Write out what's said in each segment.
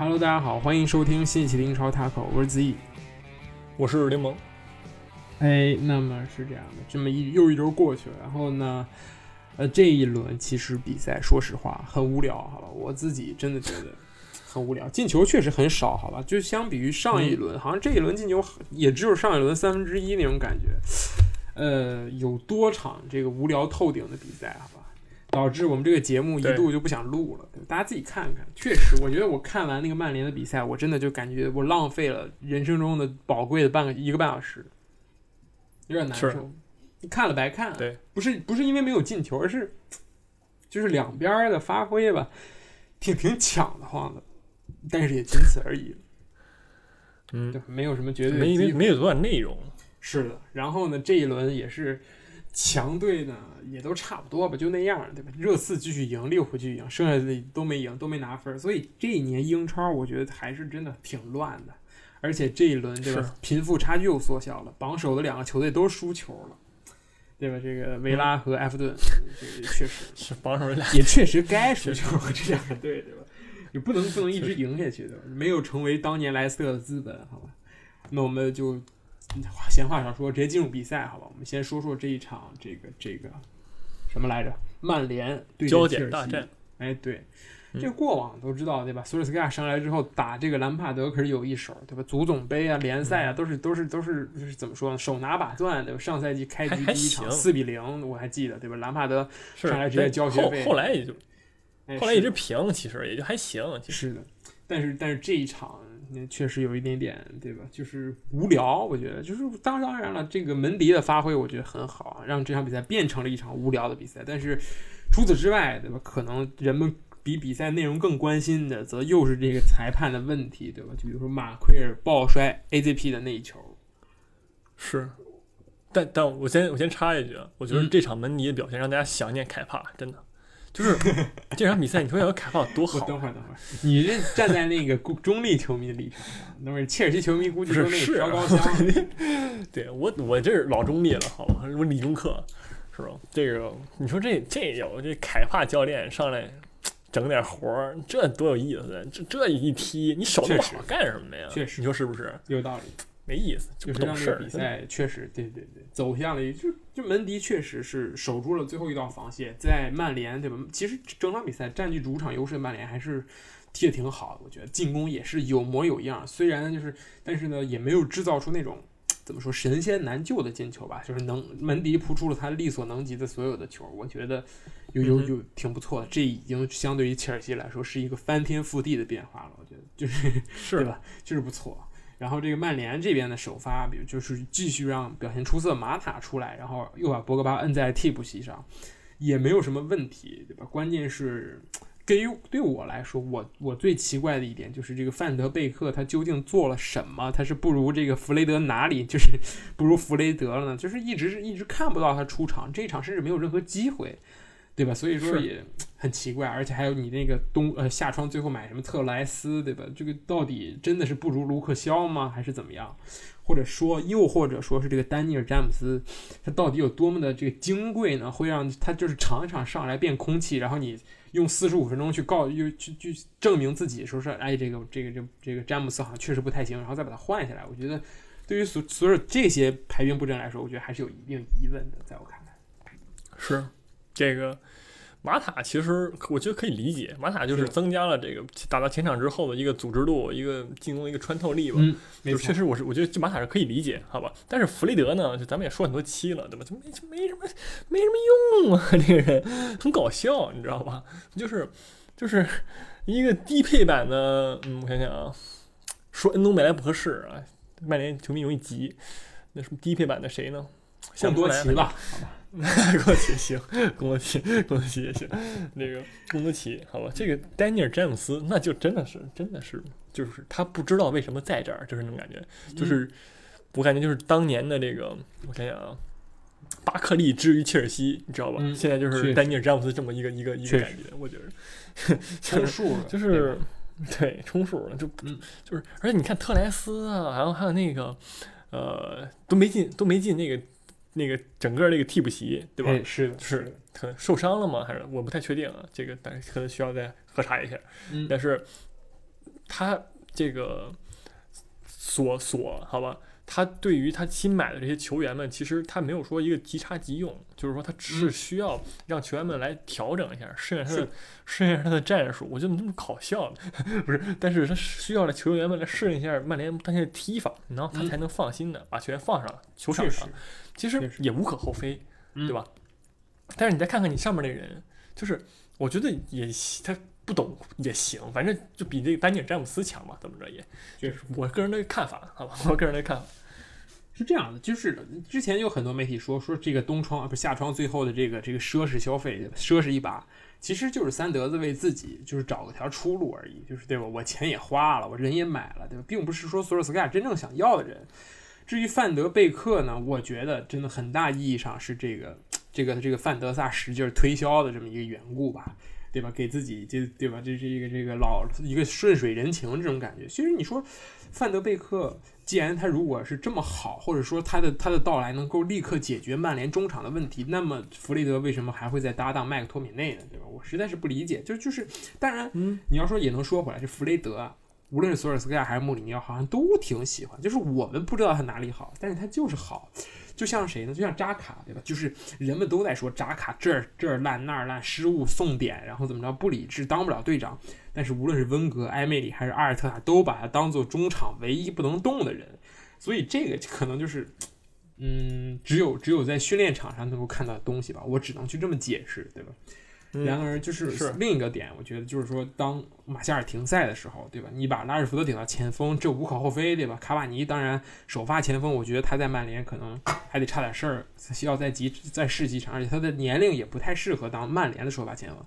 Hello，大家好，欢迎收听新一期的英超 Taco，我是子毅。我是柠檬。哎，那么是这样的，这么一又一周过去了，然后呢，呃，这一轮其实比赛，说实话很无聊，好吧，我自己真的觉得很无聊，进球确实很少，好吧，就相比于上一轮，好像这一轮进球也只有上一轮三分之一那种感觉，呃，有多场这个无聊透顶的比赛，好吧，导致我们这个节目一度就不想录了，大家自己看看，确实，我觉得我看完那个曼联的比赛，我真的就感觉我浪费了人生中的宝贵的半个一个半小时。有点难受，看了白看。对，不是不是因为没有进球，而是就是两边的发挥吧，挺挺抢的慌的，但是也仅此而已。嗯，没有什么绝对没没没有多少内容。是的，然后呢，这一轮也是强队呢，也都差不多吧，就那样，对吧？热刺继续赢，利物浦继续赢，剩下的都没赢，都没拿分，所以这一年英超我觉得还是真的挺乱的。而且这一轮，对吧？贫富差距又缩小了，榜首的两个球队都输球了，对吧？这个维拉和埃弗顿，这个 确实是榜首俩，也确实该输球。这两个队，对吧？你不能不能一直赢下去对吧，没有成为当年莱斯特的资本，好吧？那我们就闲话少说，直接进入比赛，好吧？我们先说说这一场，这个这个什么来着？曼联对焦点大战。哎，对。这过往都知道对吧？索尔斯克亚上来之后打这个兰帕德可是有一手对吧？足总杯啊、联赛啊都是都是都是就是怎么说呢？手拿把攥对吧？上赛季开局第一场四比零我还记得对吧？兰帕德上来直接交学费，后来也就后来一直平，其实也就还行。其实是的，但是但是这一场确实有一点点对吧？就是无聊，我觉得就是当当然了，这个门迪的发挥我觉得很好，让这场比赛变成了一场无聊的比赛。但是除此之外对吧？可能人们。比比赛内容更关心的，则又是这个裁判的问题，对吧？就比如说马奎尔抱摔 AZP 的那一球，是。但但我先我先插一句啊，我觉得这场门迪的表现让大家想念凯帕，真的，就是这场比赛，你说要凯帕多好。等会儿等会儿，你这 站在那个中立球迷的立场上，那么切尔西球迷估计都那个高香。对我我这是老中立了，好吧？我理中客是吧？这个你说这这有这凯帕教练上来。整点活儿，这多有意思！这这一踢，你手那么好干什么呀？确实，你说是不是？有道理，没意思，就不懂事儿。比赛确实，对对对，走向了就就门迪确实是守住了最后一道防线，在曼联对吧？其实整场比赛占据主场优势的曼联还是踢的挺好的，我觉得进攻也是有模有样。虽然就是，但是呢，也没有制造出那种。怎么说神仙难救的进球吧，就是能门迪扑出了他力所能及的所有的球，我觉得有有有挺不错的。这已经相对于切尔西来说是一个翻天覆地的变化了，我觉得就是 是吧？就是不错。然后这个曼联这边的首发，比如就是继续让表现出色马塔出来，然后又把博格巴摁在替补席上，也没有什么问题，对吧？关键是。对于对我来说，我我最奇怪的一点就是这个范德贝克他究竟做了什么？他是不如这个弗雷德哪里就是 不如弗雷德了呢？就是一直是一直看不到他出场，这一场甚至没有任何机会，对吧？所以说也很奇怪。而且还有你那个冬呃夏窗最后买什么特莱斯，对吧？这个到底真的是不如卢克肖吗？还是怎么样？或者说又或者说是这个丹尼尔詹姆斯他到底有多么的这个金贵呢？会让他就是场一场上来变空气，然后你。用四十五分钟去告，又去去证明自己，说是哎，这个这个这这个詹姆斯好像确实不太行，然后再把他换下来。我觉得对于所所有这些排兵布阵来说，我觉得还是有一定疑问的，在我看来。是这个。马塔其实我觉得可以理解，马塔就是增加了这个打到前场之后的一个组织度，一个进攻的一个穿透力吧。嗯，就确实我是我觉得这马塔是可以理解，好吧？但是弗雷德呢，就咱们也说很多期了，对吧？就没就没什么没什么用啊，这个人很搞笑，你知道吧？就是就是一个低配版的，嗯，我想想啊，说恩东贝莱不合适啊，曼联球迷容易急。那什么低配版的谁呢？像多奇吧，好吧。贡多奇行，贡多奇，贡多奇也行。那个贡多奇，好吧，这个丹尼尔詹姆斯，那就真的是，真的是，就是他不知道为什么在这儿，就是那种感觉。就是我感觉就是当年的这个，我想想啊，巴克利之于切尔西，你知道吧？现在就是丹尼尔詹姆斯这么一个一个一个感觉，我觉得充数 就是对充数了，就就是，而且你看特莱斯啊，然后还有那个呃，都没进，都没进那个。那个整个那个替补席，对吧？是是，可能受伤了吗？还是我不太确定啊。这个但是可能需要再核查一下。但是他这个所所好吧，他对于他新买的这些球员们，其实他没有说一个即插即用，就是说他只是需要让球员们来调整一下，适应他的是 适应他的战术。我觉得那么搞笑呢？不是，但是他需要让球员们来适应一下曼联当前的踢法，然后他嗯才能放心的把球员放上球场上。其实实也无可厚非，嗯对吧？但是你再看看你上面那人，就是我觉得也他不懂也行，反正就比这个丹尼尔詹姆斯强嘛，怎么着也。就是我个人的看法，好吧，我个人的看法。是这样的，就是之前有很多媒体说说这个冬窗啊不是夏窗最后的这个这个奢侈消费，奢侈一把，其实就是三德子为自己就是找个条出路而已，就是对吧？我钱也花了，我人也买了，对吧？并不是说索尔斯盖亚真正想要的人。至于范德贝克呢，我觉得真的很大意义上是这个这个这个范德萨使劲儿推销的这么一个缘故吧。对吧？给自己就对吧？这是一个这个老一个顺水人情这种感觉。其实你说范德贝克，既然他如果是这么好，或者说他的他的到来能够立刻解决曼联中场的问题，那么弗雷德为什么还会再搭档麦克托米内呢？对吧？我实在是不理解。就就是，当然，嗯，你要说也能说回来，这弗雷德啊，无论是索尔斯克亚还是穆里尼奥，好像都挺喜欢。就是我们不知道他哪里好，但是他就是好。就像谁呢？就像扎卡，对吧？就是人们都在说扎卡这儿这儿烂那儿烂，失误送点，然后怎么着不理智，当不了队长。但是无论是温格、埃梅里还是阿尔特塔，都把他当做中场唯一不能动的人。所以这个可能就是，嗯，只有只有在训练场上能够看到的东西吧。我只能去这么解释，对吧？然而，就是是另一个点，我觉得就是说，当马夏尔停赛的时候，对吧？你把拉什福德顶到前锋，这无可厚非，对吧？卡瓦尼当然首发前锋，我觉得他在曼联可能还得差点事儿，需要再集再试几场，而且他的年龄也不太适合当曼联的首发前锋。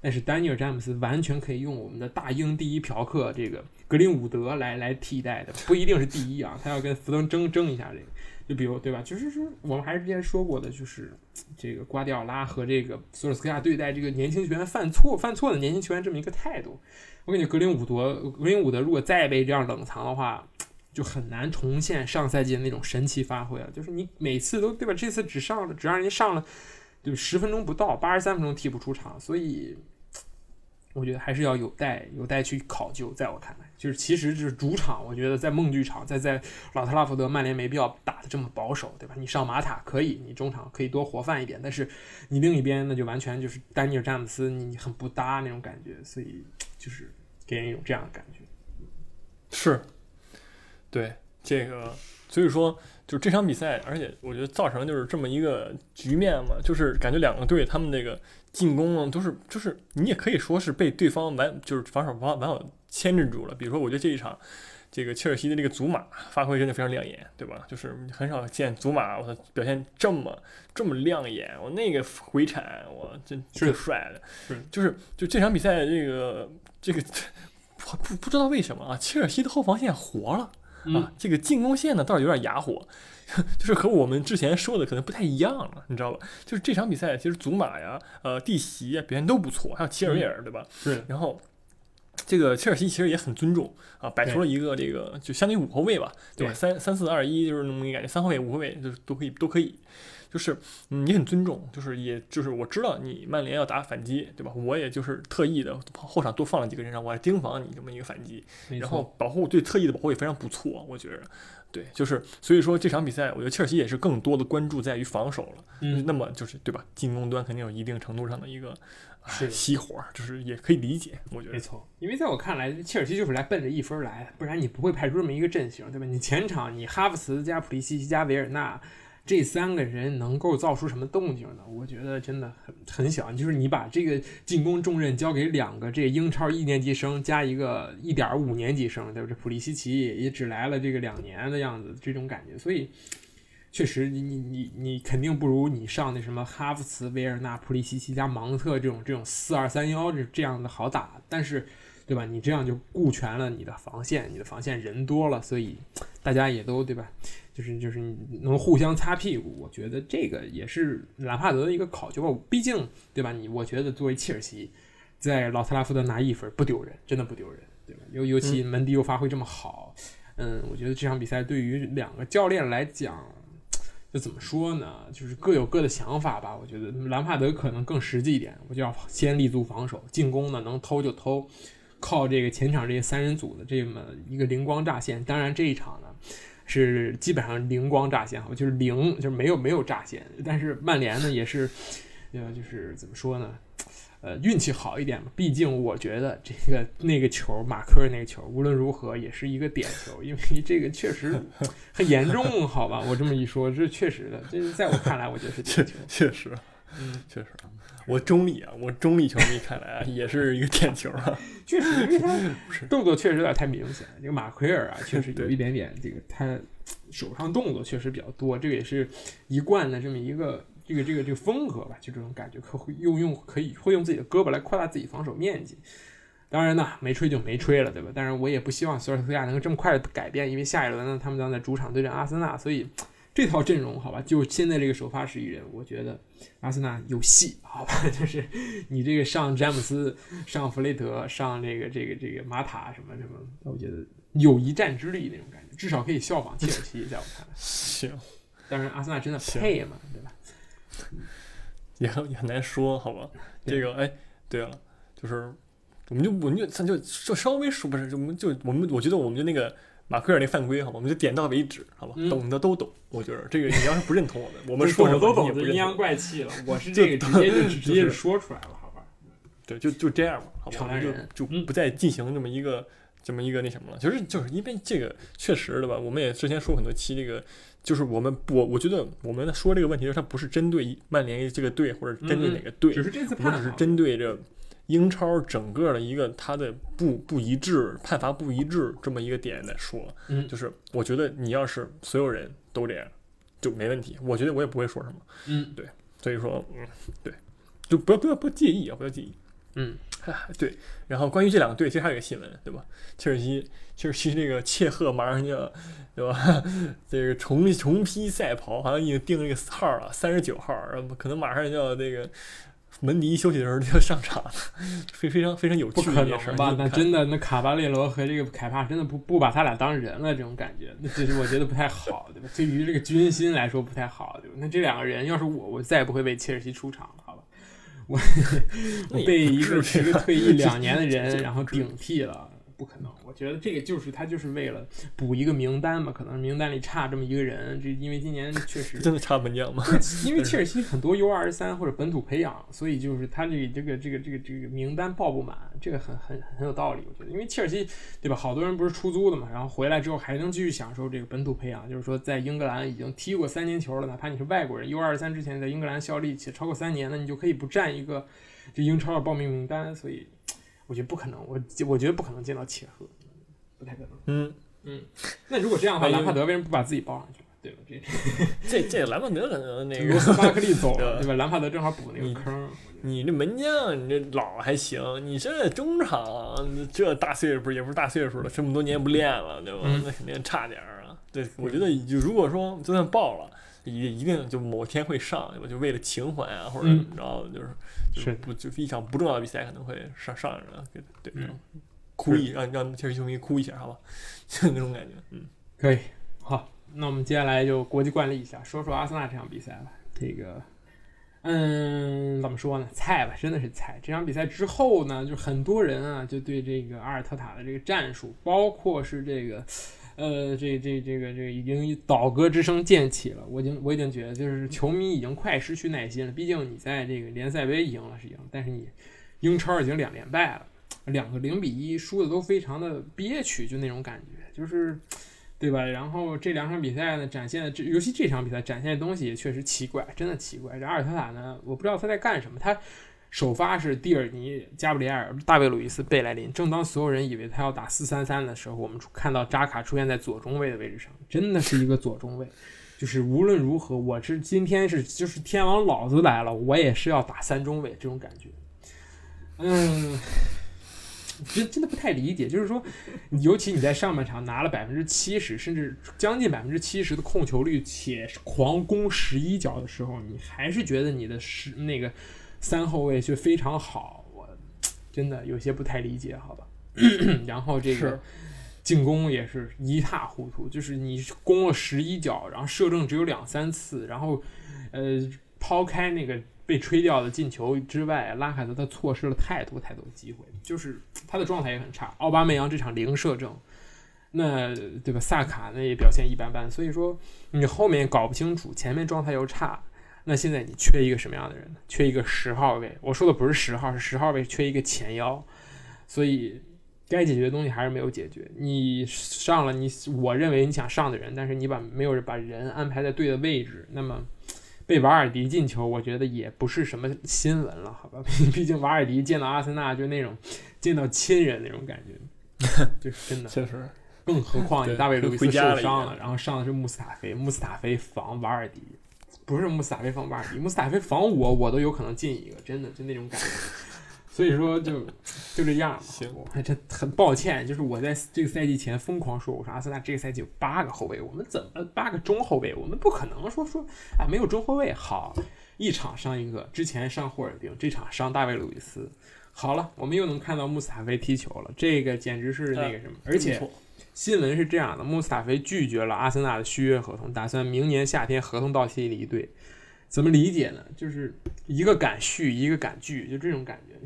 但是丹尼尔詹姆斯完全可以用我们的大英第一嫖客这个格林伍德来来替代的，不一定是第一啊，他要跟福登争争一下这个。就比如对吧？就是说我们还是之前说过的，就是这个瓜迪奥拉和这个索尔斯克亚对待这个年轻球员犯错犯错的年轻球员这么一个态度。我感觉格林伍德格林伍德如果再被这样冷藏的话，就很难重现上赛季的那种神奇发挥了。就是你每次都对吧？这次只上了只让人家上了就十分钟不到，八十三分钟替补出场，所以。我觉得还是要有待有待去考究，在我看来，就是其实就是主场，我觉得在梦剧场，在在老特拉福德，曼联没必要打得这么保守，对吧？你上马塔可以，你中场可以多活泛一点，但是你另一边那就完全就是丹尼尔詹姆斯，你很不搭那种感觉，所以就是给人一种这样的感觉。是，对这个，所以说就这场比赛，而且我觉得造成就是这么一个局面嘛，就是感觉两个队他们那个进攻呢，都是就是你也可以说是被对方完就是防守方完好牵制住了。比如说，我觉得这一场。这个切尔西的这个祖马发挥真的非常亮眼，对吧？就是很少见祖马，我表现这么这么亮眼，我那个回铲，我真是挺帅的。是就是就这场比赛，这个这个不不不知道为什么啊，切尔西的后防线活了。嗯啊，这个进攻线呢倒是有点哑火，就是和我们之前说的可能不太一样了，你知道吧？就是这场比赛，其实祖马呀、呃蒂席呀表现都不错，还有切尔维尔，对吧？是然后这个切尔西其实也很尊重啊，摆出了一个这个就相当于五后卫吧，对吧？对三三四二一就是那么一个感觉，三后卫、五后卫就是都可以都可以。就是嗯，也很尊重，就是也就是我知道你曼联要打反击，对吧？我也就是特意的后场多放了几个人，让我来盯防你这么一个反击。然后保护对特意的保护也非常不错，我觉着，对，就是所以说这场比赛，我觉得切尔西也是更多的关注在于防守了，嗯，那么就是对吧？进攻端肯定有一定程度上的一个啊是熄火，就是也可以理解，我觉得，没错，因为在我看来，切尔西就是来奔着一分来的，不然你不会派出这么一个阵型，对吧？你前场你哈弗茨加普利西奇加维尔纳这三个人能够造出什么动静呢？我觉得真的很很小。就是你把这个进攻重任交给两个这英超一年级生加一个一点五年级生，对吧？这普利西奇也也只来了这个两年的样子，这种感觉，所以。确实你，你你你肯定不如你上那什么哈弗茨、维尔纳、普利西奇加芒特这种这种四二三幺这这样的好打，但是，对吧？你这样就顾全了你的防线，你的防线人多了，所以大家也都对吧？就是就是能互相擦屁股，我觉得这个也是兰帕德的一个考究吧。毕竟，对吧？你我觉得作为切尔西，在老特拉福德拿一分不丢人，真的不丢人，对吧？尤尤其门迪又发挥这么好，嗯，我觉得这场比赛对于两个教练来讲。就怎么说呢？就是各有各的想法吧。我觉得兰帕德可能更实际一点，我就要先立足防守，进攻呢能偷就偷，靠这个前场这些三人组的这么一个灵光乍现。当然这一场呢是基本上灵光乍现，就是零，就是没有没有乍现。但是曼联呢也是，呃，就是怎么说呢？呃，运气好一点嘛，毕竟我觉得这个那个球，马科尔那个球，无论如何也是一个点球，因为这个确实很严重，好吧？我这么一说，这确实的，这在我看来，我觉得是点球，确实，嗯，确实，我中立啊，我中立球迷看来啊，也是一个点球啊，确实，因为他 动作确实有点太明显，这个马奎尔啊，确实 有一点点这个他手上动作确实比较多，这个也是一贯的这么一个。这个这个这个风格吧，就这种感觉，可会用用可以会用自己的胳膊来扩大自己防守面积。当然呢，没吹就没吹了，对吧？但是我也不希望索尔斯克亚能够这么快的改变，因为下一轮呢，他们将在主场对阵阿森纳，所以这套阵容，好吧，就现在这个首发十一人，我觉得阿森纳有戏，好吧？就是你这个上詹姆斯、上弗雷德、上这个这个这个马塔什么什么，我觉得有一战之力那种感觉，至少可以效仿切尔西，在我看来。行，但是阿森纳真的配吗？对吧？也很也很难说，好吧？这个哎，对了，就是我们就我们就咱就就稍微说不是，我们就我们我觉得我们就那个马奎尔那犯规，好吧？我们就点到为止，好吧？懂的都懂。我觉得这个你要是不认同我们，我们说什么都懂，就阴阳怪气了。我是这个直接就直接就说出来了，好吧？对，就就这样吧，好吧？我们就就不再进行这么一个这么一个那什么了。就是就是因为这个确实的吧？我们也之前说很多期这个。就是我们，我我觉得我们说这个问题，它不是针对曼联这个队，或者针对哪个队，只是这次我只是针对着英超整个的一个它的不不一致、判罚不一致这么一个点来说。嗯，就是我觉得你要是所有人都这样就没问题，我觉得我也不会说什么。嗯，对，所以说，嗯，对，就不要不要不介意啊，不要介意。嗯，对。然后关于这两个队，其实还有一个新闻，对吧？切尔西，切尔西这个切赫马上就要。对吧？这个重重披赛袍，好像已经定了个号了，三十九号，然后可能马上就要那个门迪休息的时候就要上场了，非非常非常有趣的一件事吧？那真的，那卡巴列罗和这个凯帕真的不不把他俩当人了，这种感觉，那其实我觉得不太好，对吧？对于这个军心来说不太好，对吧？那这两个人要是我，我再也不会为切尔西出场了，好吧？我我被一个一个退役两年的人然后顶替了。不可能，我觉得这个就是他就是为了补一个名单嘛，可能名单里差这么一个人，这因为今年确实 真的差门将吗？因为切尔西很多 U 二十三或者本土培养，所以就是他这这个这个这个这个名单报不满，这个很很很有道理，我觉得，因为切尔西对吧？好多人不是出租的嘛，然后回来之后还能继续享受这个本土培养，就是说在英格兰已经踢过三年球了，哪怕你是外国人，U 二十三之前在英格兰效力且超过三年，那你就可以不占一个这英超的报名名单，所以我觉得不可能，我我觉得不可能见到切赫。不太可能。嗯嗯，那如果这样的话，兰帕德为什么不把自己包上去对吧？这 这这兰帕德可能那个罗斯巴克利走了，对吧？兰帕德正好补那个坑。你这门将，你这老还行，你这中场这大岁数不是也不是大岁数了，这么多年不练了，对吧？那肯定差点儿啊。对，我觉得就如果说就算爆了，也一定就某天会上，对吧？就为了情怀啊，或者怎么着，就是是不就是一场不重要的比赛可能会上上着对对。哭一让让切尔西球迷哭一下，好吧，就那种感觉，嗯，可以，好，那我们接下来就国际惯例一下，说说阿森纳这场比赛吧。这个，嗯，怎么说呢？菜吧，真的是菜。这场比赛之后呢，就很多人啊，就对这个阿尔特塔的这个战术，包括是这个，呃，这这这个这个已经倒戈之声渐起了。我已经我已经觉得，就是球迷已经快失去耐心了。毕竟你在这个联赛杯赢了是赢，但是你英超已经两连败了。两个零比一输的都非常的憋屈，就那种感觉，就是，对吧？然后这两场比赛呢，展现的这，尤其这场比赛展现的东西也确实奇怪，真的奇怪。这阿尔特塔呢，我不知道他在干什么。他首发是蒂尔尼、加布里埃尔、大卫·鲁伊斯、贝莱林。正当所有人以为他要打四三三的时候，我们看到扎卡出现在左中卫的位置上，真的是一个左中卫。就是无论如何，我是今天是就是天王老子来了，我也是要打三中卫这种感觉。嗯。真真的不太理解，就是说，尤其你在上半场拿了百分之七十，甚至将近百分之七十的控球率，且狂攻十一脚的时候，你还是觉得你的十那个三后卫却非常好，我真的有些不太理解，好吧？然后这个进攻也是一塌糊涂，就是你攻了十一脚，然后射正只有两三次，然后呃，抛开那个。被吹掉的进球之外，拉卡德他错失了太多太多机会，就是他的状态也很差。奥巴梅扬这场零射正，那对吧？萨卡那也表现一般般，所以说你后面搞不清楚，前面状态又差，那现在你缺一个什么样的人？缺一个十号位。我说的不是十号，是十号位缺一个前腰，所以。该解决的东西还是没有解决。你上了你我认为你想上的人，但是你把没有把人安排在对的位置，那么被瓦尔迪进球，我觉得也不是什么新闻了，好吧？毕竟瓦尔迪见到阿森纳就那种见到亲人那种感觉，就是真的。确实。更何况你大卫路易斯受伤了，然后上的是穆斯塔菲，穆斯塔菲防瓦尔迪，不是穆斯塔菲防瓦尔迪，穆斯塔菲防我，我都有可能进一个，真的就那种感觉。所以说就就这样吧。行，还真很抱歉，就是我在这个赛季前疯狂说，我说阿森纳这个赛季有八个后卫，我们怎么八个中后卫？我们不可能说说哎没有中后卫。好，一场伤一个，之前伤霍尔丁，这场伤大卫路易斯。好了，我们又能看到穆斯塔菲踢球了，这个简直是那个什么。而且新闻是这样的，穆斯塔菲拒绝了阿森纳的续约合同，打算明年夏天合同到期离队。怎么理解呢？就是一个敢续，一个敢拒，就这种感觉，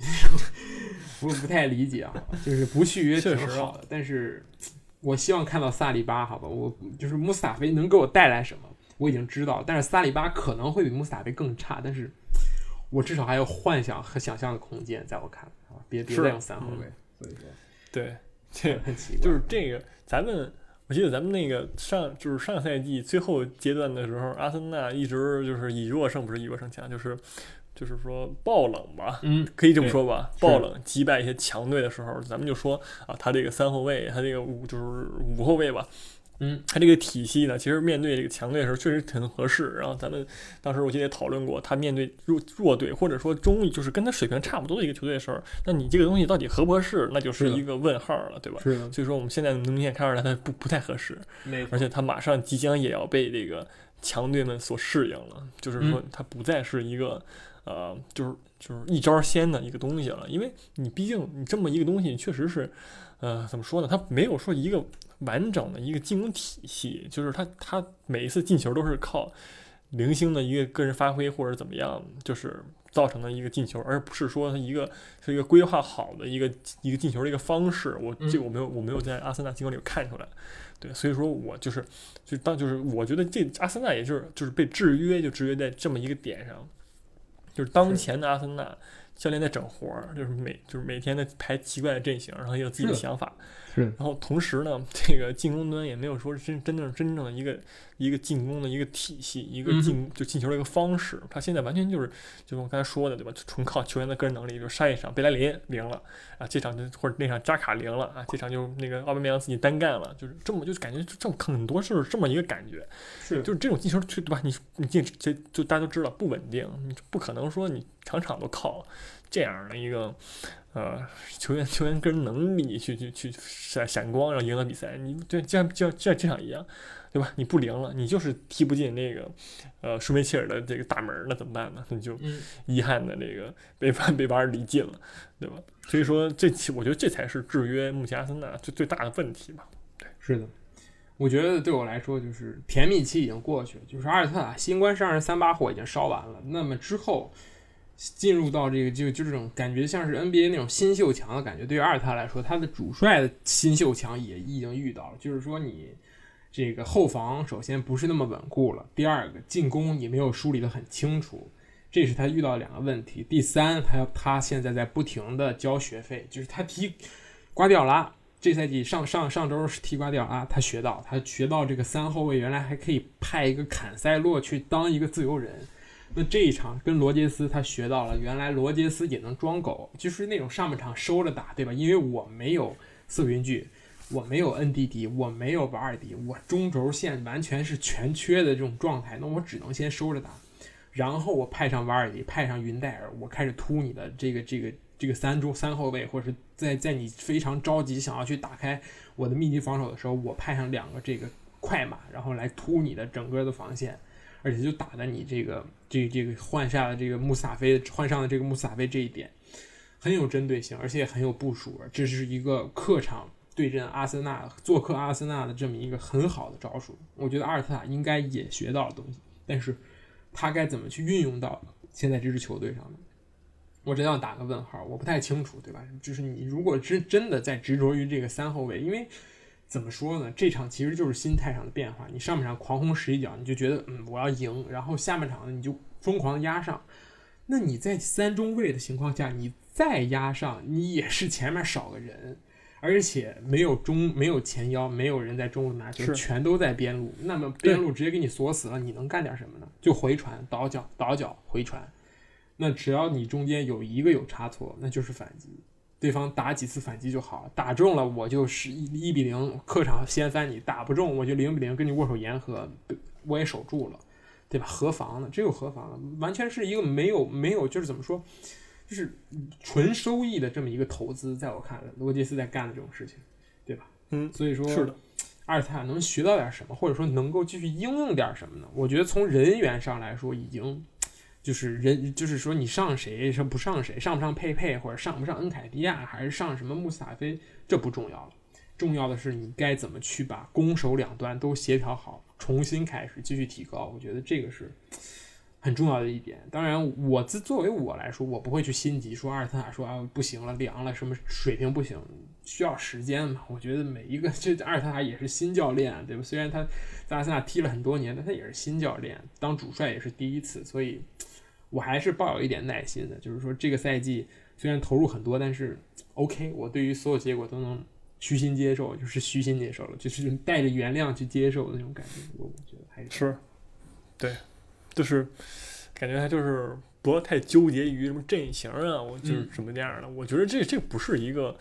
我不太理解啊。就是不续约挺好的，但是我希望看到萨利巴，好吧？我就是穆斯塔菲能给我带来什么，我已经知道，但是萨利巴可能会比穆斯塔菲更差，但是我至少还有幻想和想象的空间，在我看来啊，别别再用三后卫。所以说，对，这很奇怪，就是这个咱们。我记得咱们那个上就是上赛季最后阶段的时候，阿森纳一直就是以弱胜，不是以弱胜强，就是就是说爆冷吧，嗯，可以这么说吧，爆冷击败一些强队的时候，咱们就说啊，他这个三后卫，他这个五就是五后卫吧。嗯，他这个体系呢，其实面对这个强队的时候确实挺合适。然后咱们当时我记得也讨论过，他面对弱弱队或者说中就是跟他水平差不多的一个球队的时候，那你这个东西到底合不合适，那就是一个问号了，对吧？是的。所以说我们现在能明显看出来，他不不太合适。而且他马上即将也要被这个强队们所适应了，就是说他不再是一个呃，就是就是一招鲜的一个东西了。因为你毕竟你这么一个东西，确实是呃，怎么说呢？他没有说一个。完整的一个进攻体系，就是他他每一次进球都是靠零星的一个个人发挥或者怎么样，就是造成的一个进球，而不是说他一个是一个规划好的一个一个进球的一个方式。我这我没有我没有在阿森纳进攻里看出来，对，所以说我就是就当就是我觉得这阿森纳也就是就是被制约，就制约在这么一个点上，就是当前的阿森纳教练在整活儿，就是每就是每天在排奇怪的阵型，然后也有自己的想法。然后同时呢，这个进攻端也没有说真真正真正的一个一个进攻的一个体系，一个进就进球的一个方式。他现在完全就是，就我刚才说的，对吧？纯靠球员的个人能力。就上一场贝莱林零了啊，这场就或者那场扎卡零了啊，这场就那个奥巴梅扬自己单干了，就是这么就是感觉这么很多是这么一个感觉。是，就是这种进球，对吧？你你进这就大家都知道不稳定，你不可能说你场场都靠这样的一个。呃，球员球员个人能力去去去闪闪光，然后赢得比赛。你对，就像就像就像这场一样，对吧？你不灵了，你就是踢不进那个呃舒梅切尔的这个大门，那怎么办呢？你就遗憾的这个被被巴尔离进了，对吧？所以说，这期我觉得这才是制约目前阿森纳最最大的问题吧。对，是的，我觉得对我来说，就是甜蜜期已经过去了，就是阿尔特塔新官上任三把火已经烧完了，那么之后。进入到这个就就这种感觉像是 NBA 那种新秀墙的感觉，对于阿尔特来说，他的主帅的新秀墙也已经遇到了。就是说，你这个后防首先不是那么稳固了，第二个进攻你没有梳理的很清楚，这是他遇到两个问题。第三，他他现在在不停的交学费，就是他踢瓜迪奥拉这赛季上上上周是踢瓜迪奥拉，他学到他学到这个三后卫原来还可以派一个坎塞洛去当一个自由人。那这一场跟罗杰斯他学到了，原来罗杰斯也能装狗，就是那种上半场收着打，对吧？因为我没有瑟云剧，我没有 NDD，我没有瓦尔迪，我中轴线完全是全缺的这种状态，那我只能先收着打，然后我派上瓦尔迪，派上云戴尔，我开始突你的这个这个这个三中三后卫，或者是在在你非常着急想要去打开我的密集防守的时候，我派上两个这个快马，然后来突你的整个的防线。而且就打的你这个这这个换下了这个穆斯塔菲换上了这个穆斯塔菲这一点很有针对性，而且很有部署。这是一个客场对阵阿森纳、做客阿森纳的这么一个很好的招数。我觉得阿尔特塔应该也学到了东西，但是他该怎么去运用到现在这支球队上呢？我真要打个问号，我不太清楚，对吧？就是你如果真真的在执着于这个三后卫，因为怎么说呢？这场其实就是心态上的变化。你上半场狂轰十一脚，你就觉得嗯我要赢，然后下半场呢你就疯狂的压上。那你在三中卫的情况下，你再压上，你也是前面少个人，而且没有中没有前腰，没有人在中路拿球，全都在边路。那么边路直接给你锁死了，你能干点什么呢？就回传、倒脚、倒脚、回传。那只要你中间有一个有差错，那就是反击。对方打几次反击就好了，打中了我就是一一比零，客场掀翻你；打不中我就零比零，跟你握手言和，我也守住了，对吧？何妨呢？这又何妨呢？完全是一个没有没有，就是怎么说，就是纯收益的这么一个投资，在我看来，罗杰斯在干的这种事情，对吧？嗯，所以说是的，阿尔特塔能学到点什么，或者说能够继续应用点什么呢？我觉得从人员上来说，已经就是人，就是说你上谁是不上谁，上不上佩佩，或者上不上恩凯迪亚，还是上什么穆斯塔菲，这不重要了。重要的是你该怎么去把攻守两端都协调好，重新开始继续提高。我觉得这个是很重要的一点。当然，我自作为我来说，我不会去心急说阿尔特塔说啊不行了，凉了，什么水平不行，需要时间嘛。我觉得每一个 这阿尔特塔也是新教练，对吧？虽然他在阿森纳踢了很多年，但他也是新教练，当主帅也是第一次，所以我还是抱有一点耐心的。就是说这个赛季虽然投入很多，但是 OK，我对于所有结果都能虚心接受，就是虚心接受了，就是带着原谅去接受的那种感觉。我我觉得还是是，对，就是感觉他就是不要太纠结于什么阵型啊，我就是嗯什么样的。我觉得这这不是一个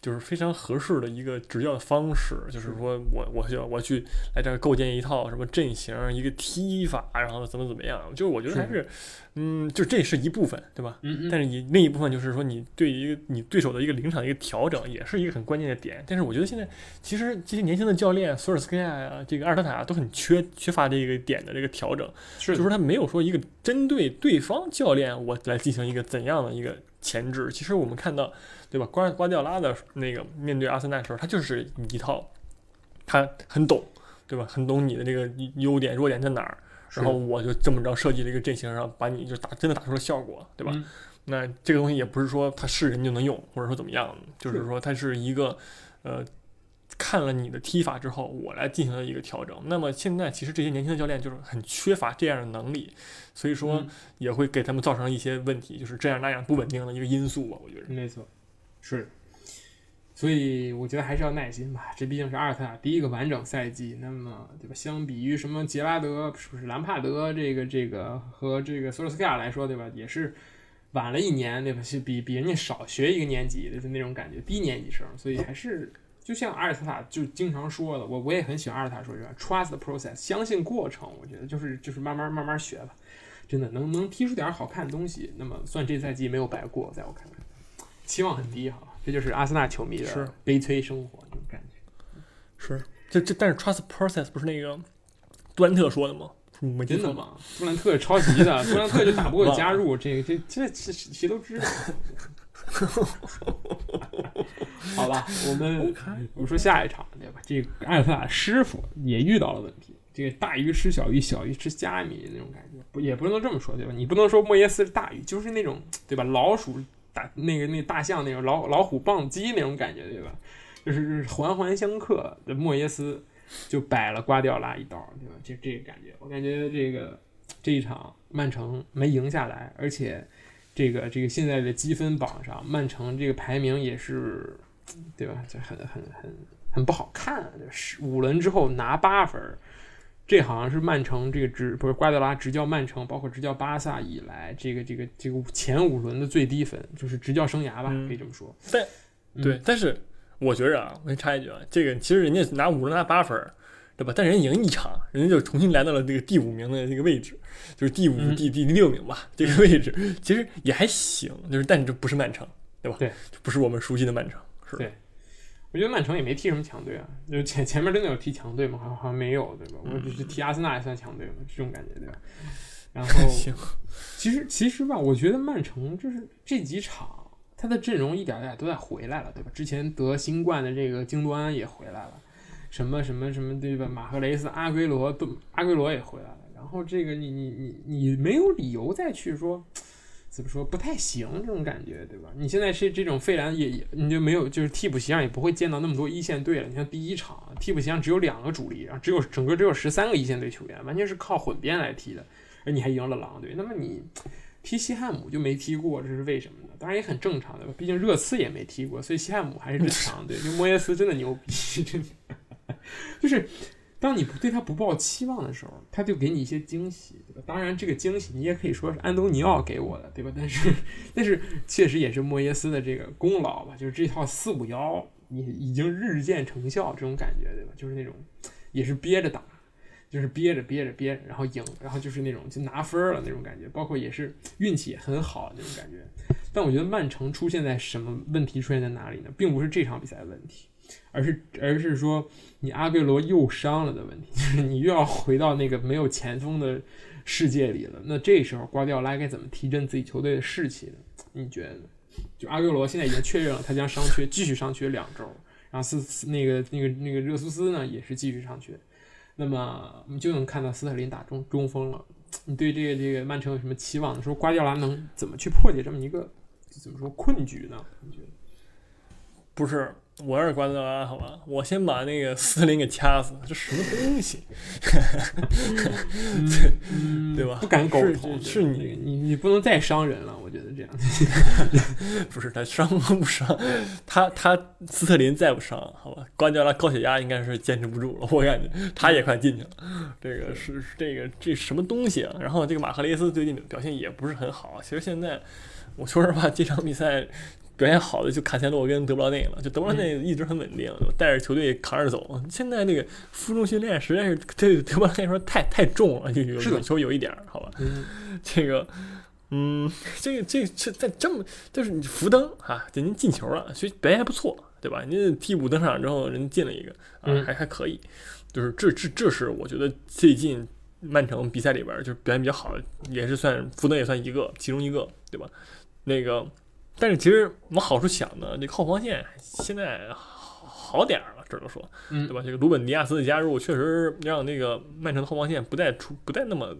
就是非常合适的一个执教的方式，就是说我我需要我去来这儿构建一套什么阵型，一个踢法，然后怎么怎么样，就是我觉得还是嗯，就这是一部分，对吧？嗯嗯，但是你另一部分就是说，你对一个你对手的一个临场的一个调整，也是一个很关键的点。但是我觉得现在其实这些年轻的教练，索尔斯克亚呀，这个阿尔特塔都很缺缺乏这个点的这个调整，是就是他没有说一个针对对方教练我来进行一个怎样的一个前置。其实我们看到，对吧？瓜瓜迪奥拉的那个面对阿森纳的时候，他就是一套，他很懂，对吧？很懂你的这个优点弱点在哪儿。然后我就这么着设计了一个阵型，然后把你就打真的打出了效果，对吧？嗯那这个东西也不是说他是人就能用，或者说怎么样，就是是说他是一个呃，看了你的踢法之后，我来进行了一个调整。那么现在其实这些年轻的教练就是很缺乏这样的能力，所以说嗯也会给他们造成一些问题，就是这样那样不稳定的一个因素吧，我觉得。没错，是。所以我觉得还是要耐心吧，这毕竟是阿尔特塔第一个完整赛季，那么对吧？相比于什么杰拉德，是不是兰帕德这个这个和这个索尔斯克亚来说，对吧？也是晚了一年，对吧？是比比人家少学一个年级的那种感觉，低年级生，所以还是就像阿尔特塔就经常说的，我我也很喜欢阿尔特塔说这个 trust process，相信过程，我觉得就是就是慢慢慢慢学吧，真的能能踢出点好看的东西，那么算这赛季没有白过，在我看来。期望很低哈，这就是阿森纳球迷的悲催生活那种感觉。是，这这但是 trust process 不是那个杜兰特说的吗？没真的？吗？杜兰特超级的，杜兰特就打不过加入，这个这这这谁都知道。好吧，我们我们说下一场对吧？这个阿尔特塔师傅也遇到了问题，这个大鱼吃小鱼，小鱼吃虾米那种感觉，不也不能这么说对吧？你不能说莫耶斯是大鱼，就是那种对吧？老鼠大那个那大象那种老老虎棒击那种感觉对吧？就是环环相克莫耶斯就摆了瓜迪奥拉一刀，对吧？这这个感觉，我感觉这个这一场曼城没赢下来，而且这个这个现在的积分榜上，曼城这个排名也是，对吧？这很很很很不好看，是五轮之后拿八分，这好像是曼城这个执不是瓜迪拉执教曼城，包括执教巴萨以来，这个这个这个前五轮的最低分，就是执教生涯吧，嗯。可以这么说。但嗯。对，但是我觉着啊，我先插一句啊，这个其实人家拿五轮拿八分，对吧？但人赢一场，人家就重新来到了这个第五名的这个位置，就是第五、嗯。第第第六名吧，这个位置。其实也还行，就是但这不是曼城，对吧？对，不是我们熟悉的曼城，是吧？对我觉得曼城也没踢什么强队啊，就前前面真的有踢强队吗？好像没有，对吧？我只是踢阿森纳也算强队嘛，这种感觉，对吧？然后，其实其实吧，我觉得曼城就是这几场，他的阵容一点点都在回来了，对吧？之前得新冠的这个京多安也回来了，什么什么什么，对吧？马赫雷斯、阿圭罗都阿圭罗也回来了，然后这个你你你你没有理由再去说。怎么说不太行这种感觉，对吧？你现在是这种费兰也也你就没有就是替补席上也不会见到那么多一线队了。你像第一场替补席上只有两个主力，然后只有整个只有十三个一线队球员，完全是靠混编来踢的，而你还赢了狼队。那么你踢西汉姆就没踢过，这是为什么呢？当然也很正常对吧，毕竟热刺也没踢过，所以西汉姆还是最强队。就莫耶斯真的牛逼，真 就是。当你不对他不抱期望的时候，他就给你一些惊喜，对吧？当然，这个惊喜你也可以说是安东尼奥给我的，对吧？但是，但是确实也是莫耶斯的这个功劳吧？就是这套四五幺你已经日渐成效，这种感觉，对吧？就是那种也是憋着打，就是憋着憋着憋，然后赢，然后就是那种就拿分了那种感觉，包括也是运气也很好那种感觉。但我觉得曼城出现在什么问题出现在哪里呢？并不是这场比赛的问题。而是而是说，你阿圭罗又伤了的问题，就是你又要回到那个没有前锋的世界里了。那这时候瓜迪奥拉该怎么提振自己球队的士气呢？你觉得？就阿圭罗现在已经确认了，他将伤缺，继续伤缺两周。然后斯那个那个那个热苏斯呢，也是继续伤缺。那么我们就能看到斯特林打中中锋了。你对这个这个曼城有什么期望？说瓜迪奥拉能怎么去破解这么一个怎么说困局呢？你觉得？不是。我要是瓜迪奥拉，好吧，我先把那个斯特林给掐死，这什么东西？对对吧？不敢苟同，是你你你不能再伤人了，我觉得这样。不是他伤不伤？他他斯特林再不伤，好吧，瓜迪奥拉高血压应该是坚持不住了，我感觉他也快进去了。这个是这个这什么东西啊？然后这个马赫雷斯最近表现也不是很好。其实现在我说实话，这场比赛。表现好的就卡塞洛跟德布劳内了，就德布劳内一直很稳定，带着球队扛着走。现在那个负重训练实在是对德布劳内说太太重了，就有有球有一点儿，好吧。这个，嗯，这个这这在这么就是你福登啊，人家进球了，所以表现还不错，对吧？你替补登场之后，人进了一个啊，还还可以。就是这这这是我觉得最近曼城比赛里边就是表现比较好的，也是算福登也算一个其中一个，对吧？那个。但是其实往好处想呢，这个后防线现在好点儿了，只能说，对吧？这个鲁本迪亚斯的加入确实让那个曼城的后防线不再出不再那么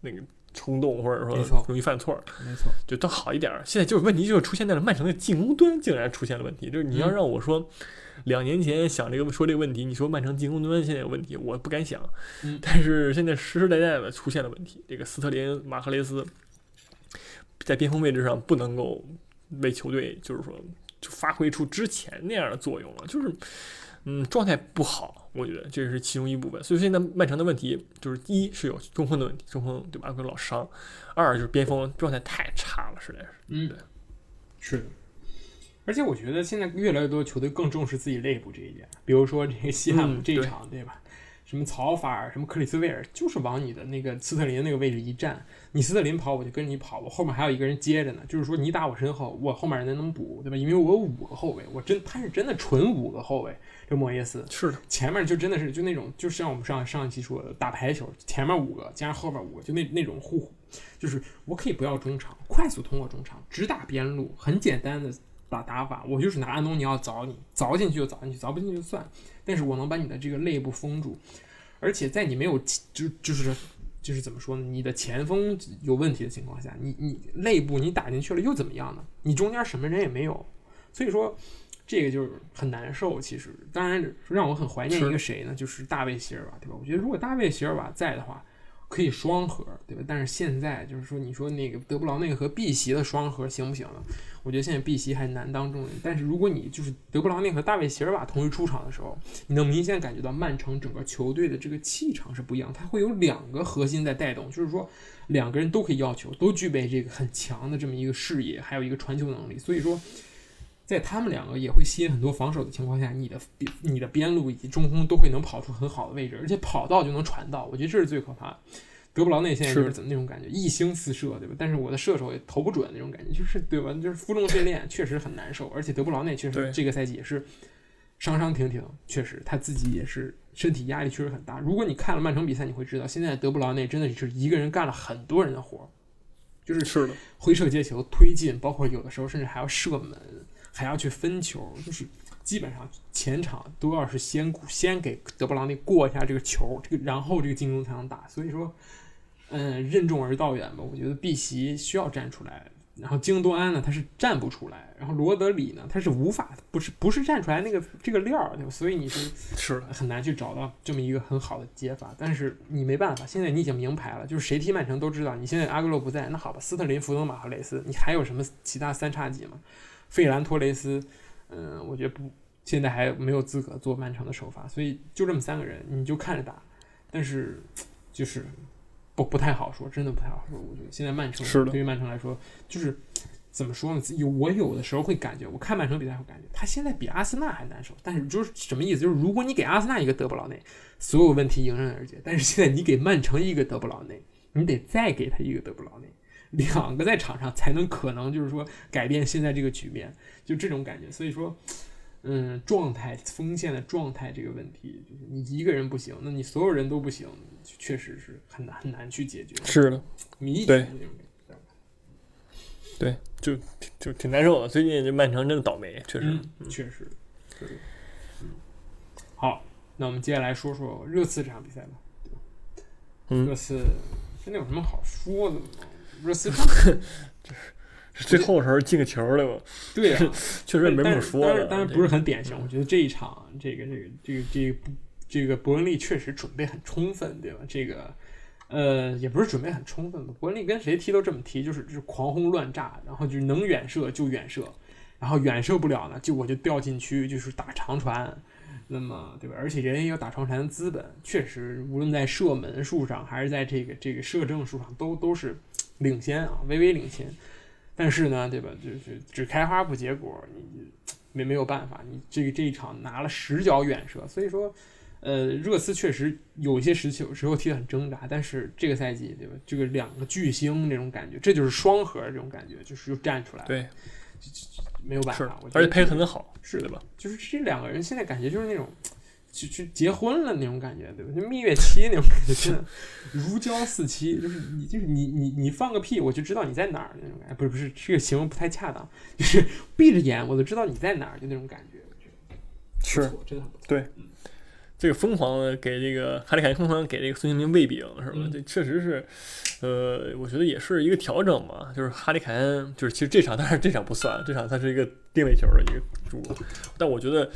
那个冲动，或者说容易犯错，没错，就都好一点儿。现在就是问题就是出现在了曼城的进攻端竟然出现了问题，就是你要让我说两年前想这个说这个问题，你说曼城进攻端现在有问题，我不敢想。但是现在实实在在的出现了问题，这个斯特林、马赫雷斯在边锋位置上不能够。为球队就是说，就发挥出之前那样的作用了，就是，嗯，状态不好，我觉得这是其中一部分。所以现在曼城的问题就是：一是有中锋的问题，中锋对吧？会老伤；二就是边锋状态太差了，实在是。嗯，对是的。而且我觉得现在越来越多球队更重视自己内部这一点，比如说这个西汉姆这一场，对吧？什么曹法尔，什么克里斯维尔，就是往你的那个斯特林那个位置一站，你斯特林跑，我就跟着你跑，我后面还有一个人接着呢。就是说你打我身后，我后面人能补，对吧？因为我有五个后卫，我真他是真的纯五个后卫。这莫耶斯是的，前面就真的是就那种，就像我们上上一期说的打排球，前面五个加上后面五个，就那那种互，就是我可以不要中场，快速通过中场，直打边路，很简单的打打法，我就是拿安东尼奥凿你，凿进去就凿进去，凿不进去就算。但是我能把你的这个肋部封住，而且在你没有就就是就是怎么说呢？你的前锋有问题的情况下，你你肋部你打进去了又怎么样呢？你中间什么人也没有，所以说这个就是很难受。其实，当然让我很怀念一个谁呢？就是大卫席尔瓦，对吧？我觉得如果大卫席尔瓦在的话。可以双核，对吧？但是现在就是说，你说那个德布劳内和碧玺的双核行不行呢？我觉得现在碧玺还难当重任。但是如果你就是德布劳内和大卫席尔瓦同时出场的时候，你能明显感觉到曼城整个球队的这个气场是不一样。他会有两个核心在带动，就是说两个人都可以要求，都具备这个很强的这么一个视野，还有一个传球能力。所以说。在他们两个也会吸引很多防守的情况下，你的、你的边路以及中锋都会能跑出很好的位置，而且跑到就能传到。我觉得这是最可怕的。德布劳内现在就是怎么那种感觉，一星四射，对吧？但是我的射手也投不准那种感觉，就是对吧？就是负重训练 确实很难受，而且德布劳内确实这个赛季也是伤伤停停，确实他自己也是身体压力确实很大。如果你看了曼城比赛，你会知道现在德布劳内真的是一个人干了很多人的活，就是是的，挥射接球、推进，包括有的时候甚至还要射门。还要去分球，就是基本上前场都要是先先给德布劳内过一下这个球，这个然后这个进攻才能打。所以说，嗯，任重而道远吧。我觉得碧玺需要站出来，然后京多安呢，他是站不出来，然后罗德里呢，他是无法，不是不是站出来那个这个料儿，对吧？所以你是是很难去找到这么一个很好的解法。但是你没办法，现在你已经明牌了，就是谁踢曼城都知道，你现在阿格洛不在，那好吧，斯特林、福登、马赫雷斯，你还有什么其他三叉戟吗？费兰托雷斯，嗯，我觉得不，现在还没有资格做曼城的首发，所以就这么三个人，你就看着打。但是就是不不太好说，真的不太好说。我觉得现在曼城是的对于曼城来说，就是怎么说呢？有我有的时候会感觉，我看曼城比赛会感觉他现在比阿森纳还难受。但是就是什么意思？就是如果你给阿森纳一个德布劳内，所有问题迎刃而解。但是现在你给曼城一个德布劳内，你得再给他一个德布劳内，两个在场上才能可能就是说改变现在这个局面，就这种感觉。所以说。嗯，状态锋线的状态这个问题，就是你一个人不行，那你所有人都不行，确实是很难很难去解决。是的，迷对对，就就挺难受的。最近这曼城真的倒霉，确实，嗯，确实，对，嗯。好，那我们接下来说说热刺这场比赛吧。嗯，热刺现在有什么好说的吗？热刺 最后时候进个球了吧？对呀、确实也没什么说的。当然，当然不是很典型。我觉得这一场，这个这个这个这个这个伯恩利确实准备很充分，对吧？这个呃，也不是准备很充分吧。伯恩利跟谁踢都这么踢，就是就是狂轰乱炸，然后就是能远射就远射，然后远射不了呢，就我就掉禁区，就是打长传。那么对吧？而且人也有打长传的资本，确实无论在射门数上还是在这个这个射正数上，都都是领先啊，微微领先。但是呢，对吧？就是只开花不结果，你没没有办法。你这个这一场拿了十脚远射，所以说，呃，热刺确实有一些时期时候踢得很挣扎。但是这个赛季，对吧？这个两个巨星这种感觉，这就是双核这种感觉，就是又站出来了。对，没有办法。我，而且配合很好，是的吧？就是这两个人现在感觉就是那种。就就结婚了那种感觉，对吧？就蜜月期那种感觉，真的 如胶似漆。就是你，就是你，你，你放个屁，我就知道你在哪儿那种感觉。不是不是，这个形容不太恰当。就是闭着眼我都知道你在哪儿，就那种感觉。我觉得是不错真的很不错。对，这个疯狂的给这个哈利凯恩疯狂给这个孙兴民喂饼是吧？嗯这确实是，呃，我觉得也是一个调整嘛。就是哈利凯恩，就是其实这场，当然这场不算，这场他是一个定位球的一个主，但我觉得。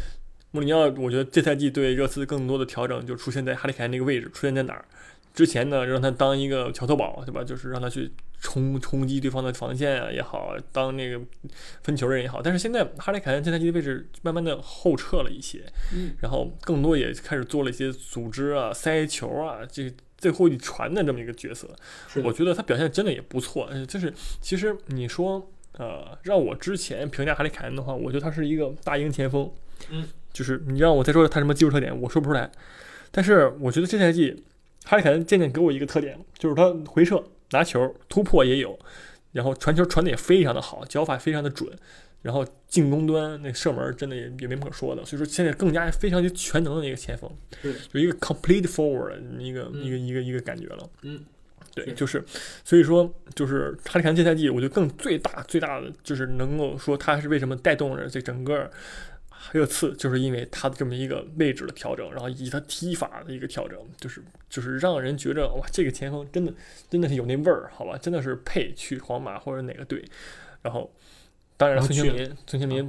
穆里尼奥，我觉得这赛季对热刺更多的调整就出现在哈里凯恩那个位置，出现在哪儿？之前呢，让他当一个桥头堡，对吧？就是让他去冲冲击对方的防线啊也好，当那个分球人也好。但是现在哈里凯恩这赛季的位置慢慢的后撤了一些，嗯，然后更多也开始做了一些组织啊、塞球啊，这最后一传的这么一个角色。我觉得他表现真的也不错。呃就是其实你说，呃，让我之前评价哈里凯恩的话，我觉得他是一个大英前锋。嗯，就是你让我再说他什么技术特点，我说不出来。但是我觉得这赛季哈里凯恩渐渐给我一个特点，就是他回撤、拿球、突破也有，然后传球传的也非常的好，脚法非常的准。然后进攻端那射门真的也也没什么可说的，所以说现在更加非常全能的一个前锋，对，就一个 complete forward 一个、一个一个一个感觉了。嗯，对，就是，所以说就是哈里凯恩这赛季，我觉得更最大最大的就是能够说他是为什么带动着这整个热刺，就是因为他的这么一个位置的调整，然后以及他踢法的一个调整，就是就是让人觉着哇，这个前锋真的真的是有那味儿，好吧，真的是配去皇马或者哪个队，然后。当然，孙兴民，孙兴民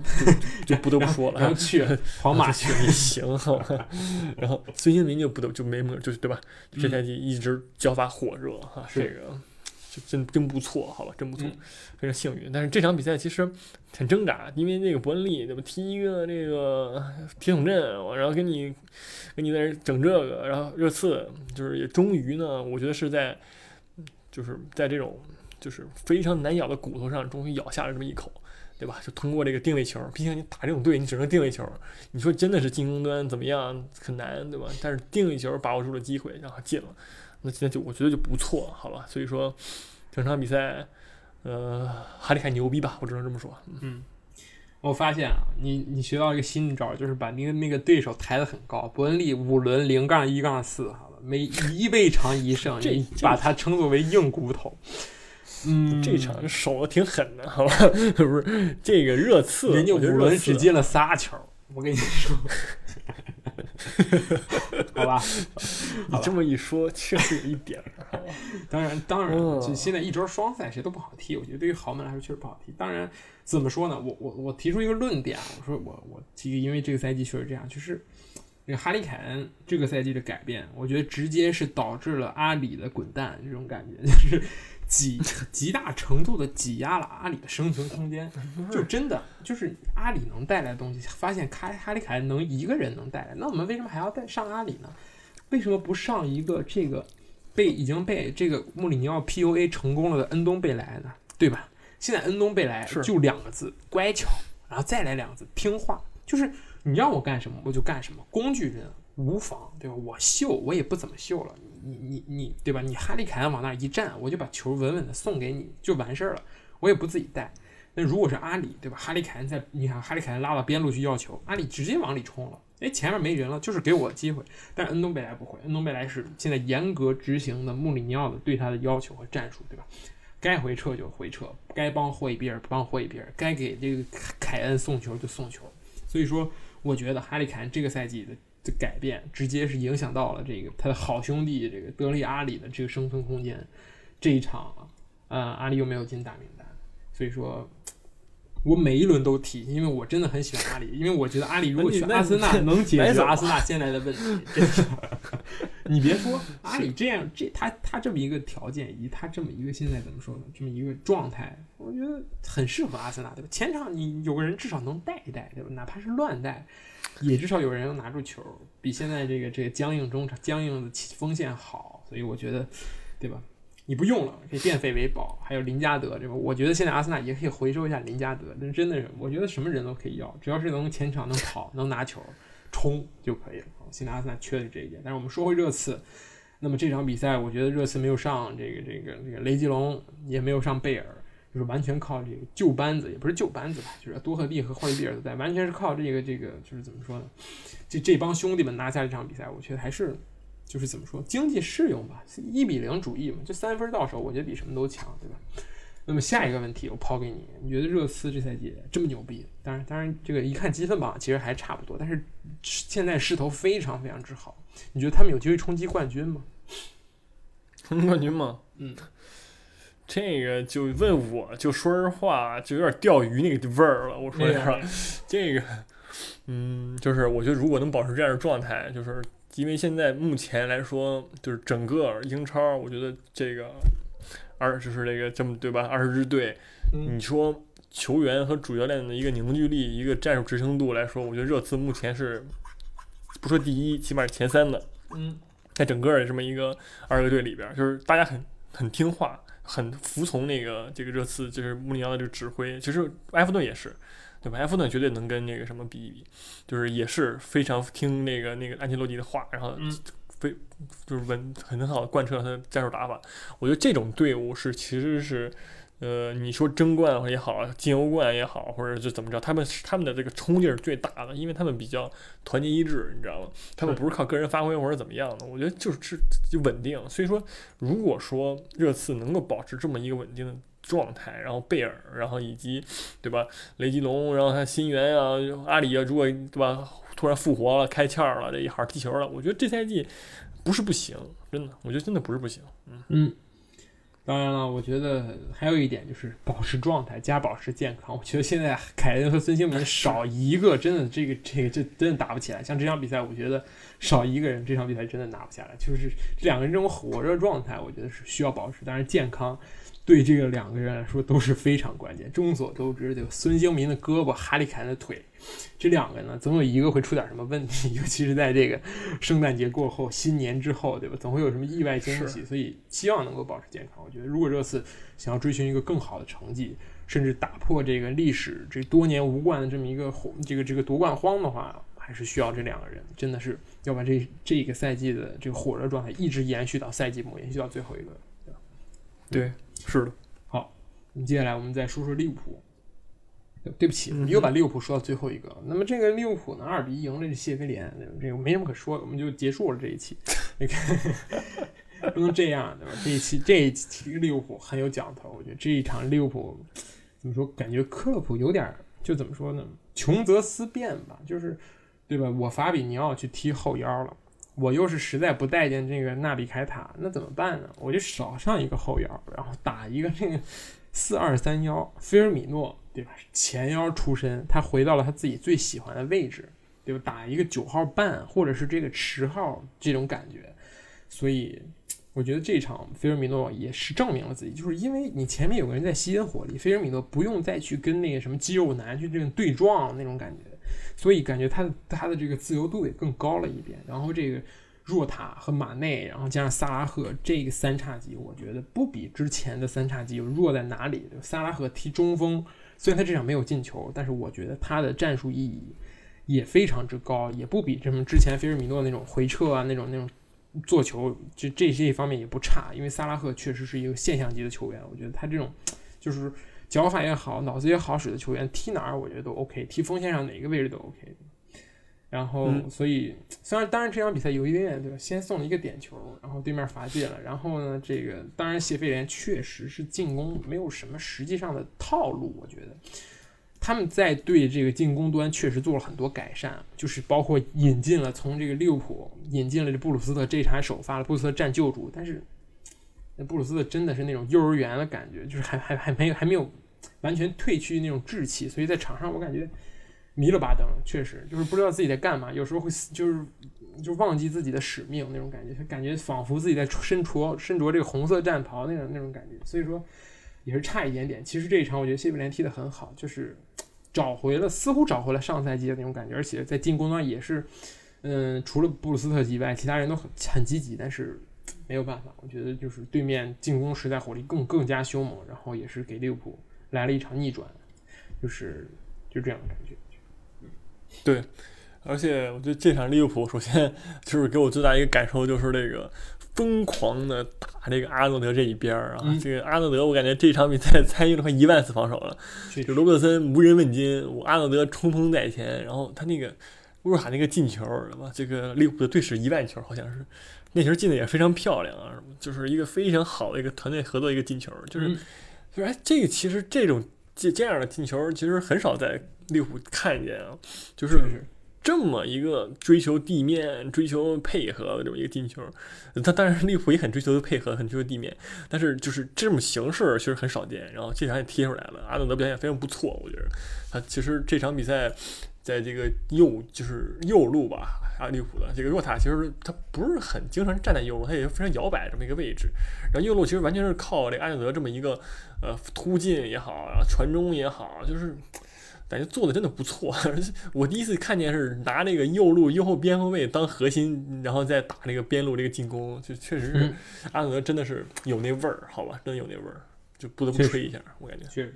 就就不得不说了，然后去 皇马去，也行，好吧。然后孙兴民就不得就没么，就是对吧？这赛季一直脚法火热哈，这个就真真不错，好吧，真不错嗯，非常幸运。但是这场比赛其实很挣扎，因为那个伯恩利对吧，踢一个那个 铁桶阵，然后给你给你在这整这个，然后热刺就是也终于呢，我觉得是在就是在这种就是非常难咬的骨头上，终于咬下了这么一口。对吧？就通过这个定位球，毕竟你打这种队，你只能定位球。你说真的是进攻端怎么样很难，对吧？但是定位球把握住了机会，然后进了，那今天就我觉得就不错，好吧？所以说整场比赛，呃，哈里凯牛逼吧，我只能这么说。嗯，我发现啊，你你学到一个新招，就是把那个那个对手抬得很高。伯恩利五轮零杠一杠四，好了，每一倍长一胜，这你把它称作为硬骨头。嗯，这场守的挺狠的，好吧？不是这个热刺，人家五轮只进了仨球，我跟你说，好吧？你这么一说，确实有一点。当然，当然，哦就现在一周双赛谁都不好踢，我觉得对于豪门来说确实不好踢。当然，怎么说呢？我我我提出一个论点啊，我说我我这个因为这个赛季确实这样，就是这个哈利凯恩这个赛季的改变，我觉得直接是导致了阿里的滚蛋这种感觉，就是极极大程度的挤压了阿里的生存空间。就真的就是阿里能带来的东西，发现卡哈利凯恩能一个人能带来，那我们为什么还要带上阿里呢？为什么不上一个这个被已经被这个穆里尼奥 PUA 成功了的恩东贝莱呢？对吧？现在恩东贝莱是就两个字：乖巧，然后再来两个字：听话。就是你让我干什么我就干什么，工具人无妨，对吧？我秀我也不怎么秀了，你你你对吧？你哈利凯恩往那一站，我就把球稳稳的送给你就完事儿了，我也不自己带。那如果是阿里，对吧？哈利凯恩在，你看哈利凯恩拉到边路去要球，阿里直接往里冲了，哎，前面没人了，就是给我机会。但是恩东贝莱不会，恩东贝莱是现在严格执行的穆里尼奥的对他的要求和战术，对吧？该回撤就回撤，该帮霍伊比尔帮霍伊比尔，该给这个凯恩送球就送球。所以说，我觉得哈利凯恩这个赛季的的改变，直接是影响到了这个他的好兄弟这个德里阿里的这个生存空间。这一场，呃，阿里又没有进大名单，所以说。我每一轮都提，因为我真的很喜欢阿里，因为我觉得阿里如果去阿森纳能解决阿森纳现在的问题。你别说阿里这样，这他他这么一个条件，以及他这么一个现在怎么说呢，这么一个状态，我觉得很适合阿森纳，对吧？前场你有个人至少能带一带，对吧？哪怕是乱带，也至少有人能拿住球，比现在这个这个僵硬中场、僵硬的锋线好，所以我觉得，对吧？你不用了，可以变废为宝，还有林加德，对吧？我觉得现在阿森纳也可以回收一下林加德，但真的是，我觉得什么人都可以要，只要是能前场能跑、能拿球、冲就可以了。现在阿森纳缺的这一点。但是我们说回热刺，那么这场比赛，我觉得热刺没有上这个这个这个雷吉隆，也没有上贝尔，就是完全靠这个旧班子，也不是旧班子吧，就是多赫蒂和霍利比尔都在，完全是靠这个这个就是怎么说呢？这这帮兄弟们拿下这场比赛，我觉得还是。就是怎么说，经济适用吧，一比零主义嘛，就三分到手，我觉得比什么都强，对吧？那么下一个问题我抛给你，你觉得热刺这赛季这么牛逼？当然，当然，这个一看积分榜其实还差不多，但是现在势头非常非常之好，你觉得他们有机会冲击冠军吗？冲击冠军吗？嗯，这个就问我就说实话，就有点钓鱼那个味儿了。我说实话，这个，嗯，就是我觉得如果能保持这样的状态，就是。因为现在目前来说，就是整个英超，我觉得这个二就是这个这么对吧？二十支队，你说球员和主教练的一个凝聚力、一个战术执行度来说，我觉得热刺目前是不说第一，起码是前三的。嗯，在整个的这么一个二十个队里边，就是大家很很听话，很服从那个这个热刺，就是穆里尼奥的这个指挥。其实埃弗顿也是。对吧？埃弗顿绝对能跟那个什么比一比，就是也是非常听那个那个安切洛蒂的话，然后非就是稳很好的贯彻他的战术打法。我觉得这种队伍是其实是，呃，你说争冠也好，进欧冠也好，或者就怎么着，他们他们的这个冲劲是最大的，因为他们比较团结一致，你知道吗？他们不是靠个人发挥或者怎么样的，我觉得就是就稳定。所以说，如果说热刺能够保持这么一个稳定的。状态，然后贝尔，然后以及，对吧？雷吉隆，然后他新援啊，阿里啊，如果对吧，突然复活了，开窍了，这一好踢球了，我觉得这赛季不是不行，真的，我觉得真的不是不行。嗯嗯，当然了，我觉得还有一点就是保持状态加保持健康。我觉得现在凯恩和孙兴文少一个，真的这个这个这真的打不起来。像这场比赛，我觉得少一个人，这场比赛真的拿不下来。就是这两个人这种火热状态，我觉得是需要保持，但是健康。对这个两个人来说都是非常关键。众所周知，对吧？孙兴民的胳膊，哈利凯恩的腿，这两个呢，总有一个会出点什么问题，尤其是在这个圣诞节过后、新年之后，对吧？总会有什么意外惊喜，所以希望能够保持健康。我觉得，如果这次想要追寻一个更好的成绩，甚至打破这个历史这多年无冠的这么一个这个这个夺冠荒的话，还是需要这两个人，真的是要把这这个赛季的这个火热状态一直延续到赛季末，延续到最后一个，对。是的，好，那么接下来我们再说说利物浦。对不起，又把利物浦说到最后一个。那么这个利物浦呢，二比一赢了这谢菲联，这个没什么可说的，我们就结束了这一期。你看，不能这样，对吧？这一期这一期利物浦很有讲头，我觉得这一场利物浦怎么说？感觉克洛普有点就怎么说呢？穷则思变吧，就是对吧？我法比尼奥去踢后腰了，我又是实在不待见这个纳比凯塔，那怎么办呢？我就少上一个后腰，然后打一个这个四二三幺，菲尔米诺，对吧？前腰出身，他回到了他自己最喜欢的位置，对吧？打一个九号半或者是这个十号这种感觉，所以。我觉得这场菲尔米诺也是证明了自己，就是因为你前面有个人在吸引火力，菲尔米诺不用再去跟那个什么肌肉男去这种对撞那种感觉，所以感觉他他的这个自由度也更高了一点。然后这个若塔和马内，然后加上萨拉赫这个三叉戟，我觉得不比之前的三叉戟弱在哪里。萨拉赫踢中锋，虽然他这场没有进球，但是我觉得他的战术意义也非常之高，也不比什么之前菲尔米诺那种回撤啊那种那种。做球这这些方面也不差，因为萨拉赫确实是一个现象级的球员。我觉得他这种就是脚法也好，脑子也好使的球员，踢哪儿我觉得都 OK，踢锋线上哪个位置都 OK。然后，所以虽然当然这场比赛有一点点对吧，先送了一个点球，然后对面罚进了。然后呢，这个当然谢菲联确实是进攻没有什么实际上的套路，我觉得。他们在对这个进攻端确实做了很多改善，就是包括引进了从这个利物浦引进了这布鲁斯特，这场首发了布鲁斯特占救主，但是那布鲁斯特真的是那种幼儿园的感觉，就是还还还没有还没有完全褪去那种稚气，所以在场上我感觉迷了巴登，确实就是不知道自己在干嘛，有时候会就是就忘记自己的使命那种感觉，感觉仿佛自己在身着身着这个红色战袍那种那种感觉，所以说也是差一点点。其实这一场我觉得谢菲联踢得很好，就是。找回了，似乎找回了上赛季的那种感觉，而且在进攻端也是，嗯，除了布鲁斯特以外，其他人都很很积极，但是没有办法，我觉得就是对面进攻实在火力更更加凶猛，然后也是给利物浦来了一场逆转，就是就这样的感觉。对，而且我觉得这场利物浦首先 就是给我最大一个感受就是这个。疯狂的打这个阿诺德这一边儿啊！这个阿诺德，我感觉这场比赛 参与了快一万次防守了。就罗伯特森无人问津，我阿诺德冲锋在前，然后他那个乌尔哈那个进球，这个利物浦的队史一万球好像是，那球进的也非常漂亮啊！就是一个非常好的一个团队合作一个进球，就是就是哎，这个其实这种这这样的进球其实很少在利物浦看见啊，就是。这么一个追求地面、追求配合的这么一个进球，他当然利物浦也很追求配合、很追求地面，但是就是这种形式其实很少见。然后这场也踢出来了，阿诺德表现非常不错，我觉得他其实这场比赛在这个右就是右路吧，阿利物浦的这个若塔其实他不是很经常站在右路，他也是非常摇摆这么一个位置。然后右路其实完全是靠这个阿诺德这么一个呃突进也好，然后传中也好，就是。感觉做的真的不错，我第一次看见是拿那个右路右后边后卫当核心，然后再打那个边路这个进攻，就确实是阿德真的是有那味儿，好吧，真的有那味儿，就不得不吹一下，我感觉。确实，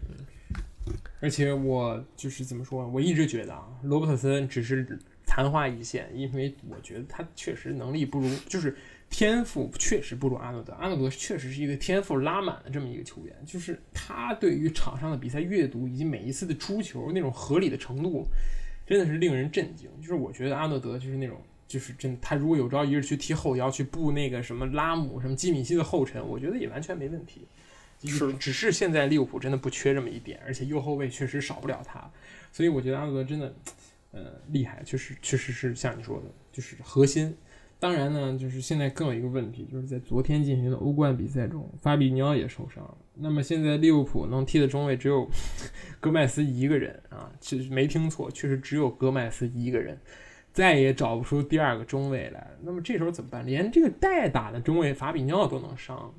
而且我就是怎么说，我一直觉得啊，罗伯特森只是昙花一现，因为我觉得他确实能力不如，就是。天赋确实不如阿诺德，阿诺德确实是一个天赋拉满的这么一个球员，就是他对于场上的比赛阅读以及每一次的出球那种合理的程度，真的是令人震惊。就是我觉得阿诺德就是那种，就是真他如果有朝一日去踢后腰，去布那个什么拉姆、什么基米希的后尘，我觉得也完全没问题。是，只是现在利物浦真的不缺这么一点，而且右后卫确实少不了他，所以我觉得阿诺德真的，呃，厉害，确实确实是像你说的，就是核心。当然呢，就是现在更有一个问题，就是在昨天进行的欧冠比赛中，法比尼奥也受伤了。那么现在利物浦能踢的中卫只有 戈麦斯一个人啊，其实没听错，确实只有戈麦斯一个人，再也找不出第二个中卫来。那么这时候怎么办？连这个代打的中卫法比尼奥都能伤，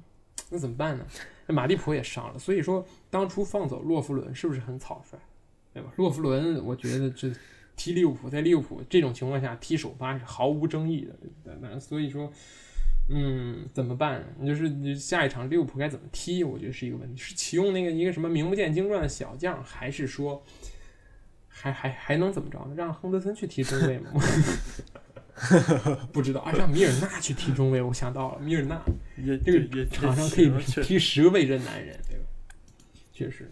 那怎么办呢？那马蒂普也伤了。所以说，当初放走洛夫伦是不是很草率？对吧？洛夫伦，我觉得这。踢利物浦，在利物浦这种情况下踢首发是毫无争议的，那所以说，嗯，怎么办？你就是你下一场利物浦该怎么踢？我觉得是一个问题，是启用那个一个什么名不见经传的小将，还是说，还还还能怎么着？让亨德森去踢中卫吗？不知道啊，让米尔纳去踢中卫，我想到了，米尔纳这个场上可以踢十个位置的男人，对吧？确实，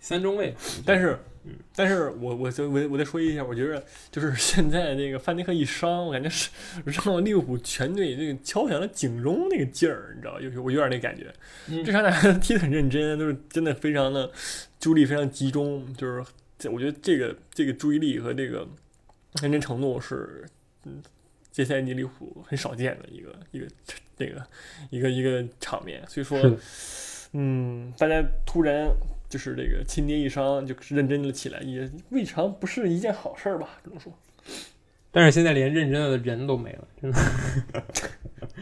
三中卫，但是。嗯，但是我我就我我再说一下，我觉得就是 现在这个范迪克一伤，我感觉是让利物浦全队这个敲响了警钟那个劲儿，你知道，有我有点那感觉。这场大家踢得很认真，都是真的非常的注意力非常集中，就是我觉得这个这个注意力和这个认真程度是，嗯，这赛季利物浦很少见的一个一个这个一个一个场面。所以说，嗯，大家突然就是这个亲爹一伤，就认真了起来，也未尝不是一件好事儿吧？只能说。但是现在连认真的人都没了，真的。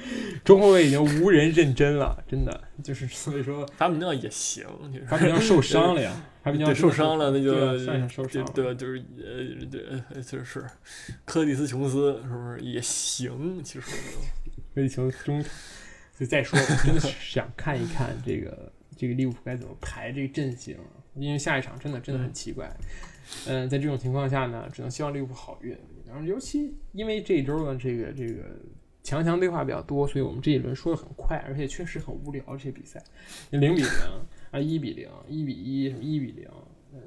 中后卫已经无人认真了，真的就是所以说，法比奥也行，法比奥受伤了呀，法比奥受伤了，那就受伤，对，就是呃，对，就是科蒂斯琼斯是不是也行？其实科蒂琼斯中，就再说我，真的是想看一看这个这个利物浦该怎么排这个阵型，因为下一场真的真的很奇怪。嗯，在这种情况下呢，只能希望利物浦好运。然后，尤其因为这一周呢，这个这个强强对话比较多，所以我们这一轮说的很快，而且确实很无聊。这些比赛，零比零啊，一比零，一比一，什么一比零，嗯，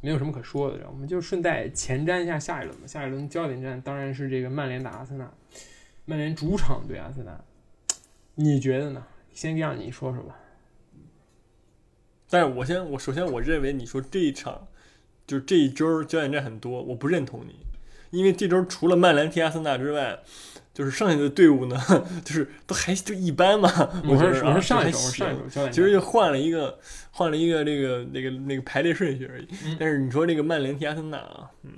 没有什么可说的。我们就顺带前瞻一下下一轮吧。下一轮焦点战当然是这个曼联打阿森纳，曼联主场对阿森纳，你觉得呢？先让你说说吧。但是我先，我首先我认为你说这一场，就这一周焦点战很多，我不认同你。因为这周除了曼联踢阿森纳之外，就是剩下的队伍呢，就是都还就一般嘛。我说我说上一周上一周，其实就换了一个换了一个这个那个那个排列顺序而已。但是你说这个曼联踢阿森纳啊，嗯，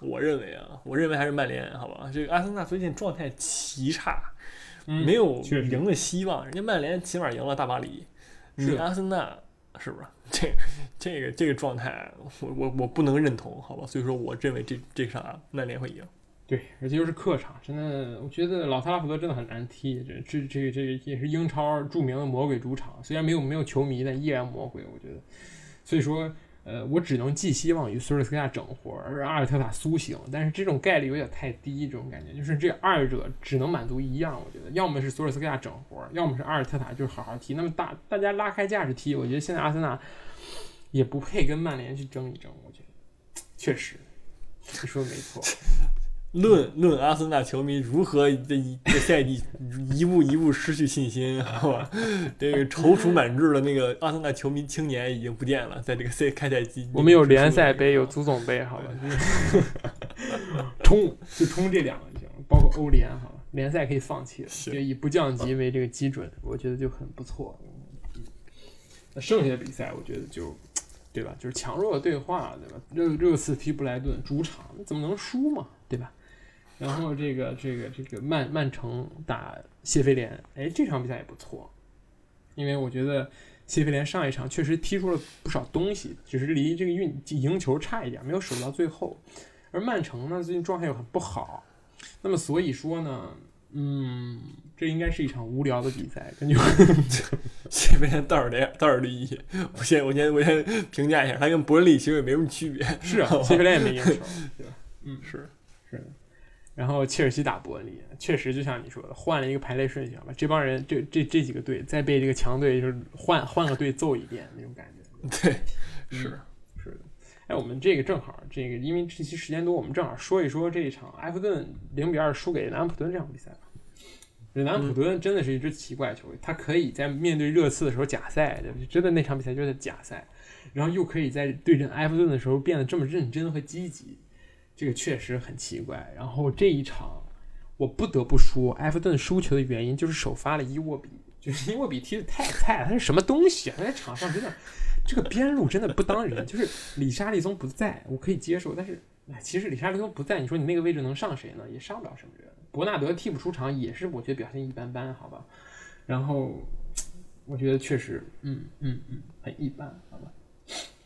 我认为啊，我认为还是曼联好吧。这个阿森纳最近状态奇差，没有赢的希望。人家曼联起码赢了大巴黎，你阿森纳。是不是这这个这个状态，我我我不能认同，好吧？所以说，我认为这这场曼联会赢。对，而且又是客场，真的，我觉得老特拉福德真的很难踢。这这这这也是英超著名的魔鬼主场，虽然没有没有球迷，但依然魔鬼。我觉得，所以说。呃，我只能寄希望于索尔斯克亚整活，而阿尔特塔苏醒，但是这种概率有点太低，这种感觉就是这二者只能满足一样，我觉得，要么是索尔斯克亚整活，要么是阿尔特塔就是好好踢。那么大大家拉开架势踢，我觉得现在阿森纳也不配跟曼联去争一争，我觉得确实，你说的没错。论论阿森纳球迷如何这一这赛季一步一步失去信心，好吧？这个踌躇满志的那个阿森纳球迷青年已经不见了，在这个赛开赛季，我们有联赛杯，有足总杯，好吧？冲就冲这两个就行，包括欧联，好吧？联赛可以放弃了，就以不降级为这个基准，我觉得就很不错。那剩下的比赛，我觉得就对吧？就是强弱的对话，对吧？热热刺踢布莱顿，主场怎么能输嘛？对吧？然后这个这个这个曼曼城打谢菲联，哎，这场比赛也不错，因为我觉得谢菲联上一场确实踢出了不少东西，只是离这个运赢球差一点，没有守到最后。而曼城呢，最近状态又很不好，那么所以说呢，嗯，这应该是一场无聊的比赛。根据 谢菲联倒数第倒数第一，我先我先我先评价一下，他跟伯恩利其实也没什么区别。是啊，谢菲联也没赢球，对吧？嗯，是。是，然后切尔西打伯恩利，确实就像你说的，换了一个排列顺序吧。这帮人，这这这几个队再被这个强队就是换换个队揍一遍那种感觉。对，是是的。哎，我们这个正好，这个因为这期时间多，我们正好说一说这一场埃弗顿零比二输给南安普顿这场比赛吧。南安普顿真的是一支奇怪球队，他可以在面对热刺的时候假赛，真的那场比赛就是假赛，然后又可以在对阵埃弗顿的时候变得这么认真和积极。这个确实很奇怪。然后这一场，我不得不说，埃弗顿输球的原因就是首发了伊沃比，就是伊沃比踢的太菜，他是什么东西啊？他在场上真的，这个边路真的不当人。就是里沙利松不在，我可以接受，但是哎，其实里沙利松不在，你说你那个位置能上谁呢？也上不了什么人。伯纳德替补出场也是，我觉得表现一般般，好吧。然后我觉得确实，嗯嗯嗯，很一般，好吧。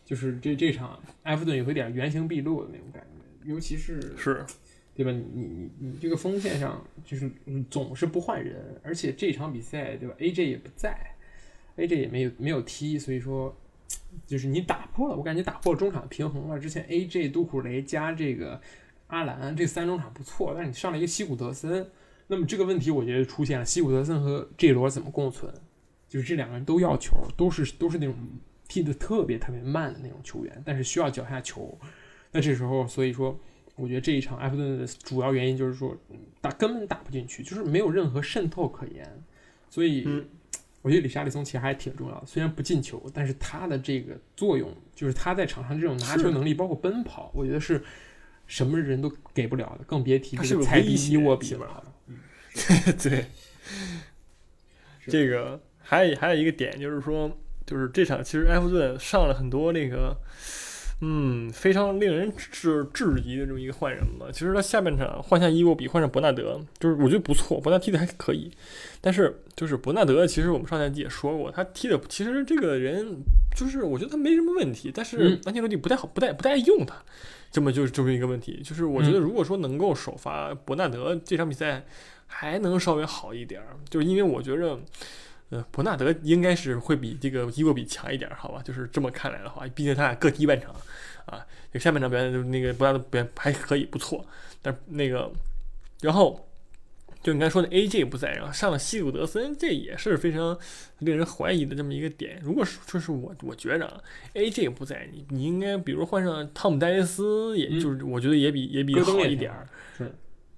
就是这这场埃弗顿有一点原形毕露的那种感觉。尤其是是，对吧？你你你你这个锋线上就是总是不换人，而且这场比赛对吧？AJ 也不在，AJ 也没有没有踢，所以说就是你打破了，我感觉打破了中场平衡了。之前 AJ、杜库雷加这个阿兰这三中场不错，但是你上了一个西古德森，那么这个问题我觉得出现了：西古德森和 J 罗怎么共存？就是这两个人都要球，都是都是那种踢的特别特别慢的那种球员，但是需要脚下球。那这时候，所以说，我觉得这一场埃弗顿的主要原因就是说，打根本打不进去，就是没有任何渗透可言。所以，我觉得里沙利松其实还挺重要的，虽然不进球，但是他的这个作用，就是他在场上这种拿球能力，包括奔跑，我觉得是什么人都给不了的，更别提这个菜地威胁伊沃比了。对，这个还有还有一个点就是说，就是这场其实埃弗顿上了很多那个，嗯，非常令人质质疑的这么一个换人嘛。其实他下半场换下伊沃比，换上伯纳德，就是我觉得不错，伯纳德踢的还可以。但是就是伯纳德，其实我们上赛季也说过，他踢的其实这个人就是我觉得他没什么问题，但是嗯安切洛蒂不太好，不太不太爱用他。这么就是这么一个问题，就是我觉嗯得如果说能够首发伯纳德这场比赛还能稍微好一点儿，就是因为我觉着，呃，伯纳德应该是会比这个伊沃比强一点儿，好吧？就是这么看来的话，毕竟他俩各踢半场啊，这个下半场表现就那个博大的表现还可以，不错，但那个然后。就你刚才说的 AJ 不在，然后上了西鲁德森，这也是非常令人怀疑的这么一个点。如果说是我，我觉着啊，AJ 不在，你你应该比如换上汤姆戴维斯，也嗯就是我觉得也比也比好一点儿。是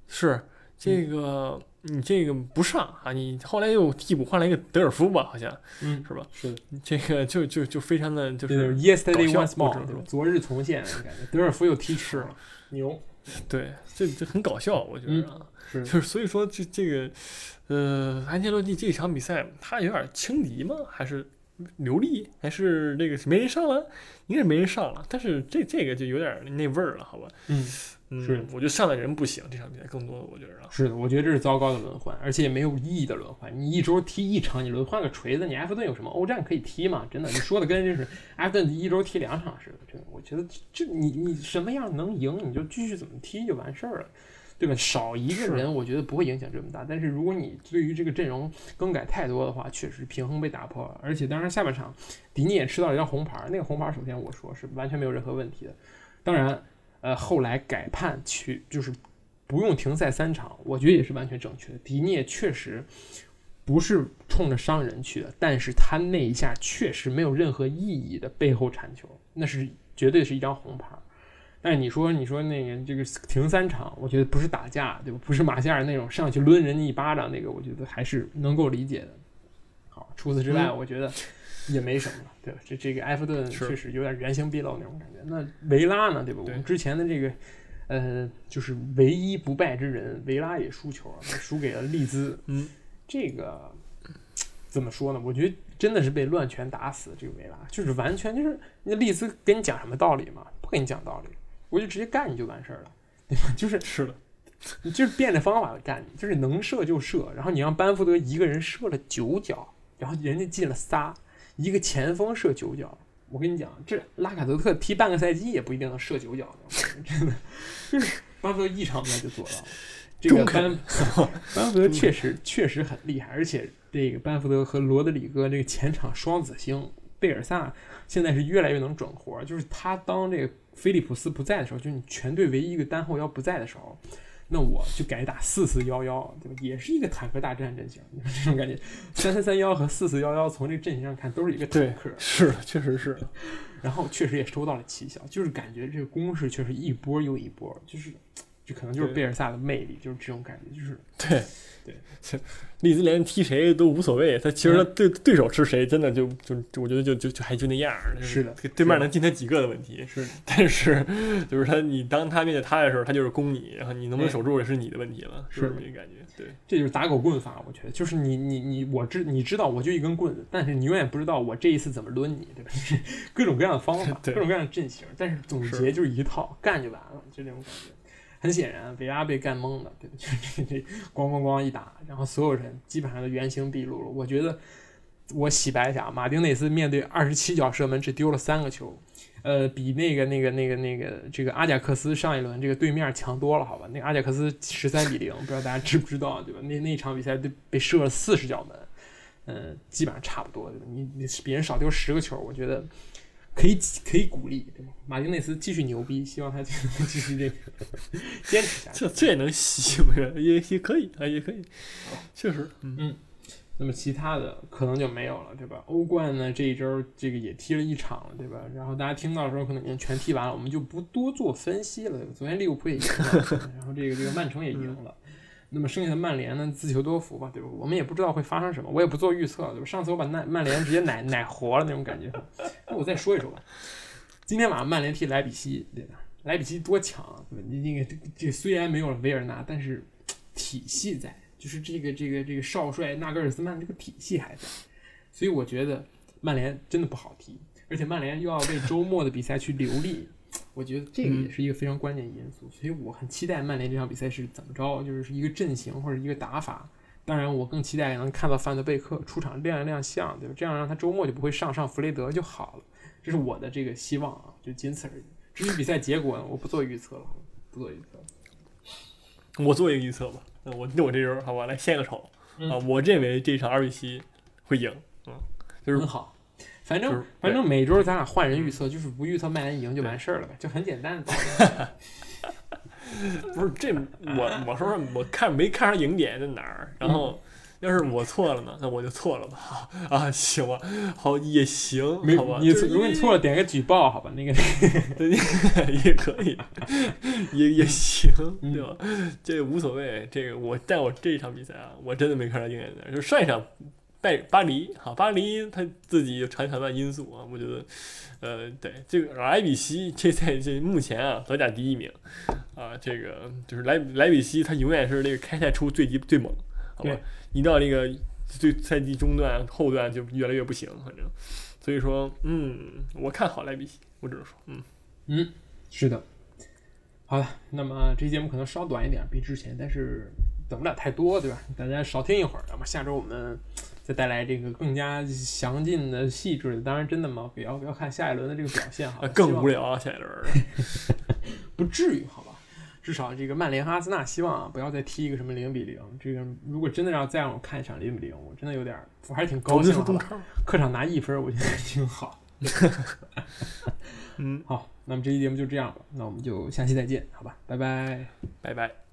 是这个，你这个不上啊，你后来又替补换了一个德尔夫吧，好像嗯，是吧？是的，这个就就就非常的就是搞 once 笑道对吧昨日重现，感觉德尔夫又踢是球了，牛，对，这这很搞笑，我觉得啊。是就是所以说这这个，呃，安切洛蒂这场比赛他有点轻敌吗？还是流利？还是那个没人上了？应该是没人上了，但是这这个就有点那味儿了，好吧？嗯，嗯，是我觉得上的人不行，这场比赛更多的我觉得啊，是的，我觉得这是糟糕的轮换，而且也没有意义的轮换。你一周踢一场，你轮换个锤子，你埃弗顿有什么欧战可以踢吗？真的，你说的跟就是 埃弗顿一周踢两场似的。真的，我觉得这你你什么样能赢，你就继续怎么踢就完事儿了。对吧？少一个人，我觉得不会影响这么大。但是如果你对于这个阵容更改太多的话，确实平衡被打破了。而且当然下半场迪尼也吃到了一张红牌，那个红牌首先我说是完全没有任何问题的。当然，呃，后来改判去就是不用停赛三场，我觉得也是完全正确的。迪涅确实不是冲着伤人去的，但是他那一下确实没有任何意义的背后铲球，那是绝对是一张红牌。但是你说你说那个这个停三场，我觉得不是打架，对吧？不是马夏尔那种上去抡人家一巴掌那个，我觉得还是能够理解的。好，除此之外，嗯我觉得也没什么了，对吧？这这个埃弗顿确实有点原形毕露那种感觉。那维拉呢，对吧？我们之前的这个呃，就是唯一不败之人，维拉也输球了，输给了利兹。嗯，这个怎么说呢？我觉得真的是被乱拳打死。这个维拉就是完全就是那利兹跟你讲什么道理嘛？不跟你讲道理，我就直接干你就完事儿了，对吧？就是是的，你就是变着方法的干你，就是能射就射，然后你让班福德一个人射了九脚，然后人家进了仨，一个前锋射九脚。我跟你讲，这拉卡泽特踢半个赛季也不一定能射九脚呢，真的，就是班福德一场比赛就做到了。这个班班福德确实确实很厉害，而且这个班福德和罗德里戈这个前场双子星贝尔萨现在是越来越能整活儿，就是他当这个菲利普斯不在的时候，就是你全队唯一一个单后腰不在的时候，那我就改打四四幺幺，对吧？也是一个坦克大战阵型，这种感觉。三三三幺和四四幺幺从这个阵型上看都是一个坦克，是的，确实是，然后确实也收到了奇效，就是感觉这个攻势确实一波又一波，就是这可能就是贝尔萨的魅力，就是这种感觉，就是 对对，这利兹联踢谁都无所谓，他其实他对对手是谁，真的就就就我觉得就就就还就那样儿，是的对面能进他几个的问题，是但是就是他你当他面对他的时候，他就是攻你，然后你能不能哎守住也是你的问题了，是是这么一个感觉，对，这就是打狗棍法，我觉得就是你你你我知你知道我就一根棍子，但是你永远不知道我这一次怎么抡你，对吧？就 是各种各样的方法，各种各样的阵型，但是总结就是一套，干就完了，就那种感觉。很显然，维拉被干懵了，对吧？就这咣咣咣一打，然后所有人基本上都原形毕露了。我觉得我洗白一下，马丁内斯面对二十七脚射门只丢了三个球，呃，比那个那个那个那个这个阿贾克斯上一轮这个对面强多了，好吧？那阿贾克斯十三比零，不知道大家知不知道，对吧？那那场比赛被被射了四十脚门，嗯、基本上差不多，对吧？你你比人少丢十个球，我觉得可以可以鼓励，对吧？马丁内斯继续牛逼，希望他继续继续这个 坚持下去。这这也能吸，不是也也可以啊，也可以，确实，嗯，那么其他的可能就没有了，对吧？欧冠呢这一周这个也踢了一场了，对吧？然后大家听到的时候可能已经全踢完了，我们就不多做分析了，昨天利物浦也赢了，然后这个这个曼城也赢了。那么剩下的曼联呢，自求多福吧，对吧？我们也不知道会发生什么，我也不做预测，对吧？上次我把曼曼联直接奶 奶活了那种感觉，那我再说一说吧。今天晚上曼联踢莱比锡，对吧？莱比锡多强啊，对吧？你那个这虽然没有了维尔纳，但是体系在，就是这个这个这个少帅纳格尔斯曼这个体系还在，所以我觉得曼联真的不好踢，而且曼联又要为周末的比赛去留力，我觉得这个也是一个非常关键因素，所以我很期待曼联这场比赛是怎么着，就是一个阵型或者一个打法。当然，我更期待能看到范德贝克出场亮一亮相，对吧？这样让他周末就不会上上弗雷德就好了，这是我的这个希望啊，就仅此而已。至于比赛结果呢，我不做预测了，不做预测。我做一个预测吧，那我那我这人好吧，来献个丑、嗯啊！我认为这场二比七会赢，嗯，就是很好，反正、就是反正每周咱俩换人预测，就是不预测曼联赢就完事儿了呗，就很简单。不是这我我说说我看没看上赢点在哪儿，然后要是我错了呢，那我就错了吧 啊，行吧，好也行，没好吧，你如果你错了，点个举报，好吧？那个对 也可以，也也行，嗯对吧？这无所谓。这个我，但我这一场比赛啊，我真的没看上鹰眼的。就上一场拜巴黎，哈，巴黎他自己有传承的因素啊，我觉得，呃，对这个莱比锡这赛季目前啊德甲第一名啊，这个就是莱莱比锡，他永远是这个开赛出最急最猛，好吧？一到这个最赛季中段后段就越来越不行，反正，所以说，嗯，我看好莱比锡，我只能说，嗯。嗯，是的。好了，那么这期节目可能稍短一点，比之前，但是等不了太多，对吧？大家少听一会儿，那么下周我们再带来这个更加详尽的、细致的。当然，真的嘛，不要要看下一轮的这个表现哈啊，，更无聊啊！下一轮，不至于，好吧？至少这个曼联和阿森纳希望啊，不要再踢一个什么零比零。这个如果真的让再让我看一场零比零，我真的有点，我还是挺高兴的。客场拿一分，我觉得挺好。嗯，好，那么这期节目就这样吧，那我们就下期再见，好吧？拜拜。拜拜。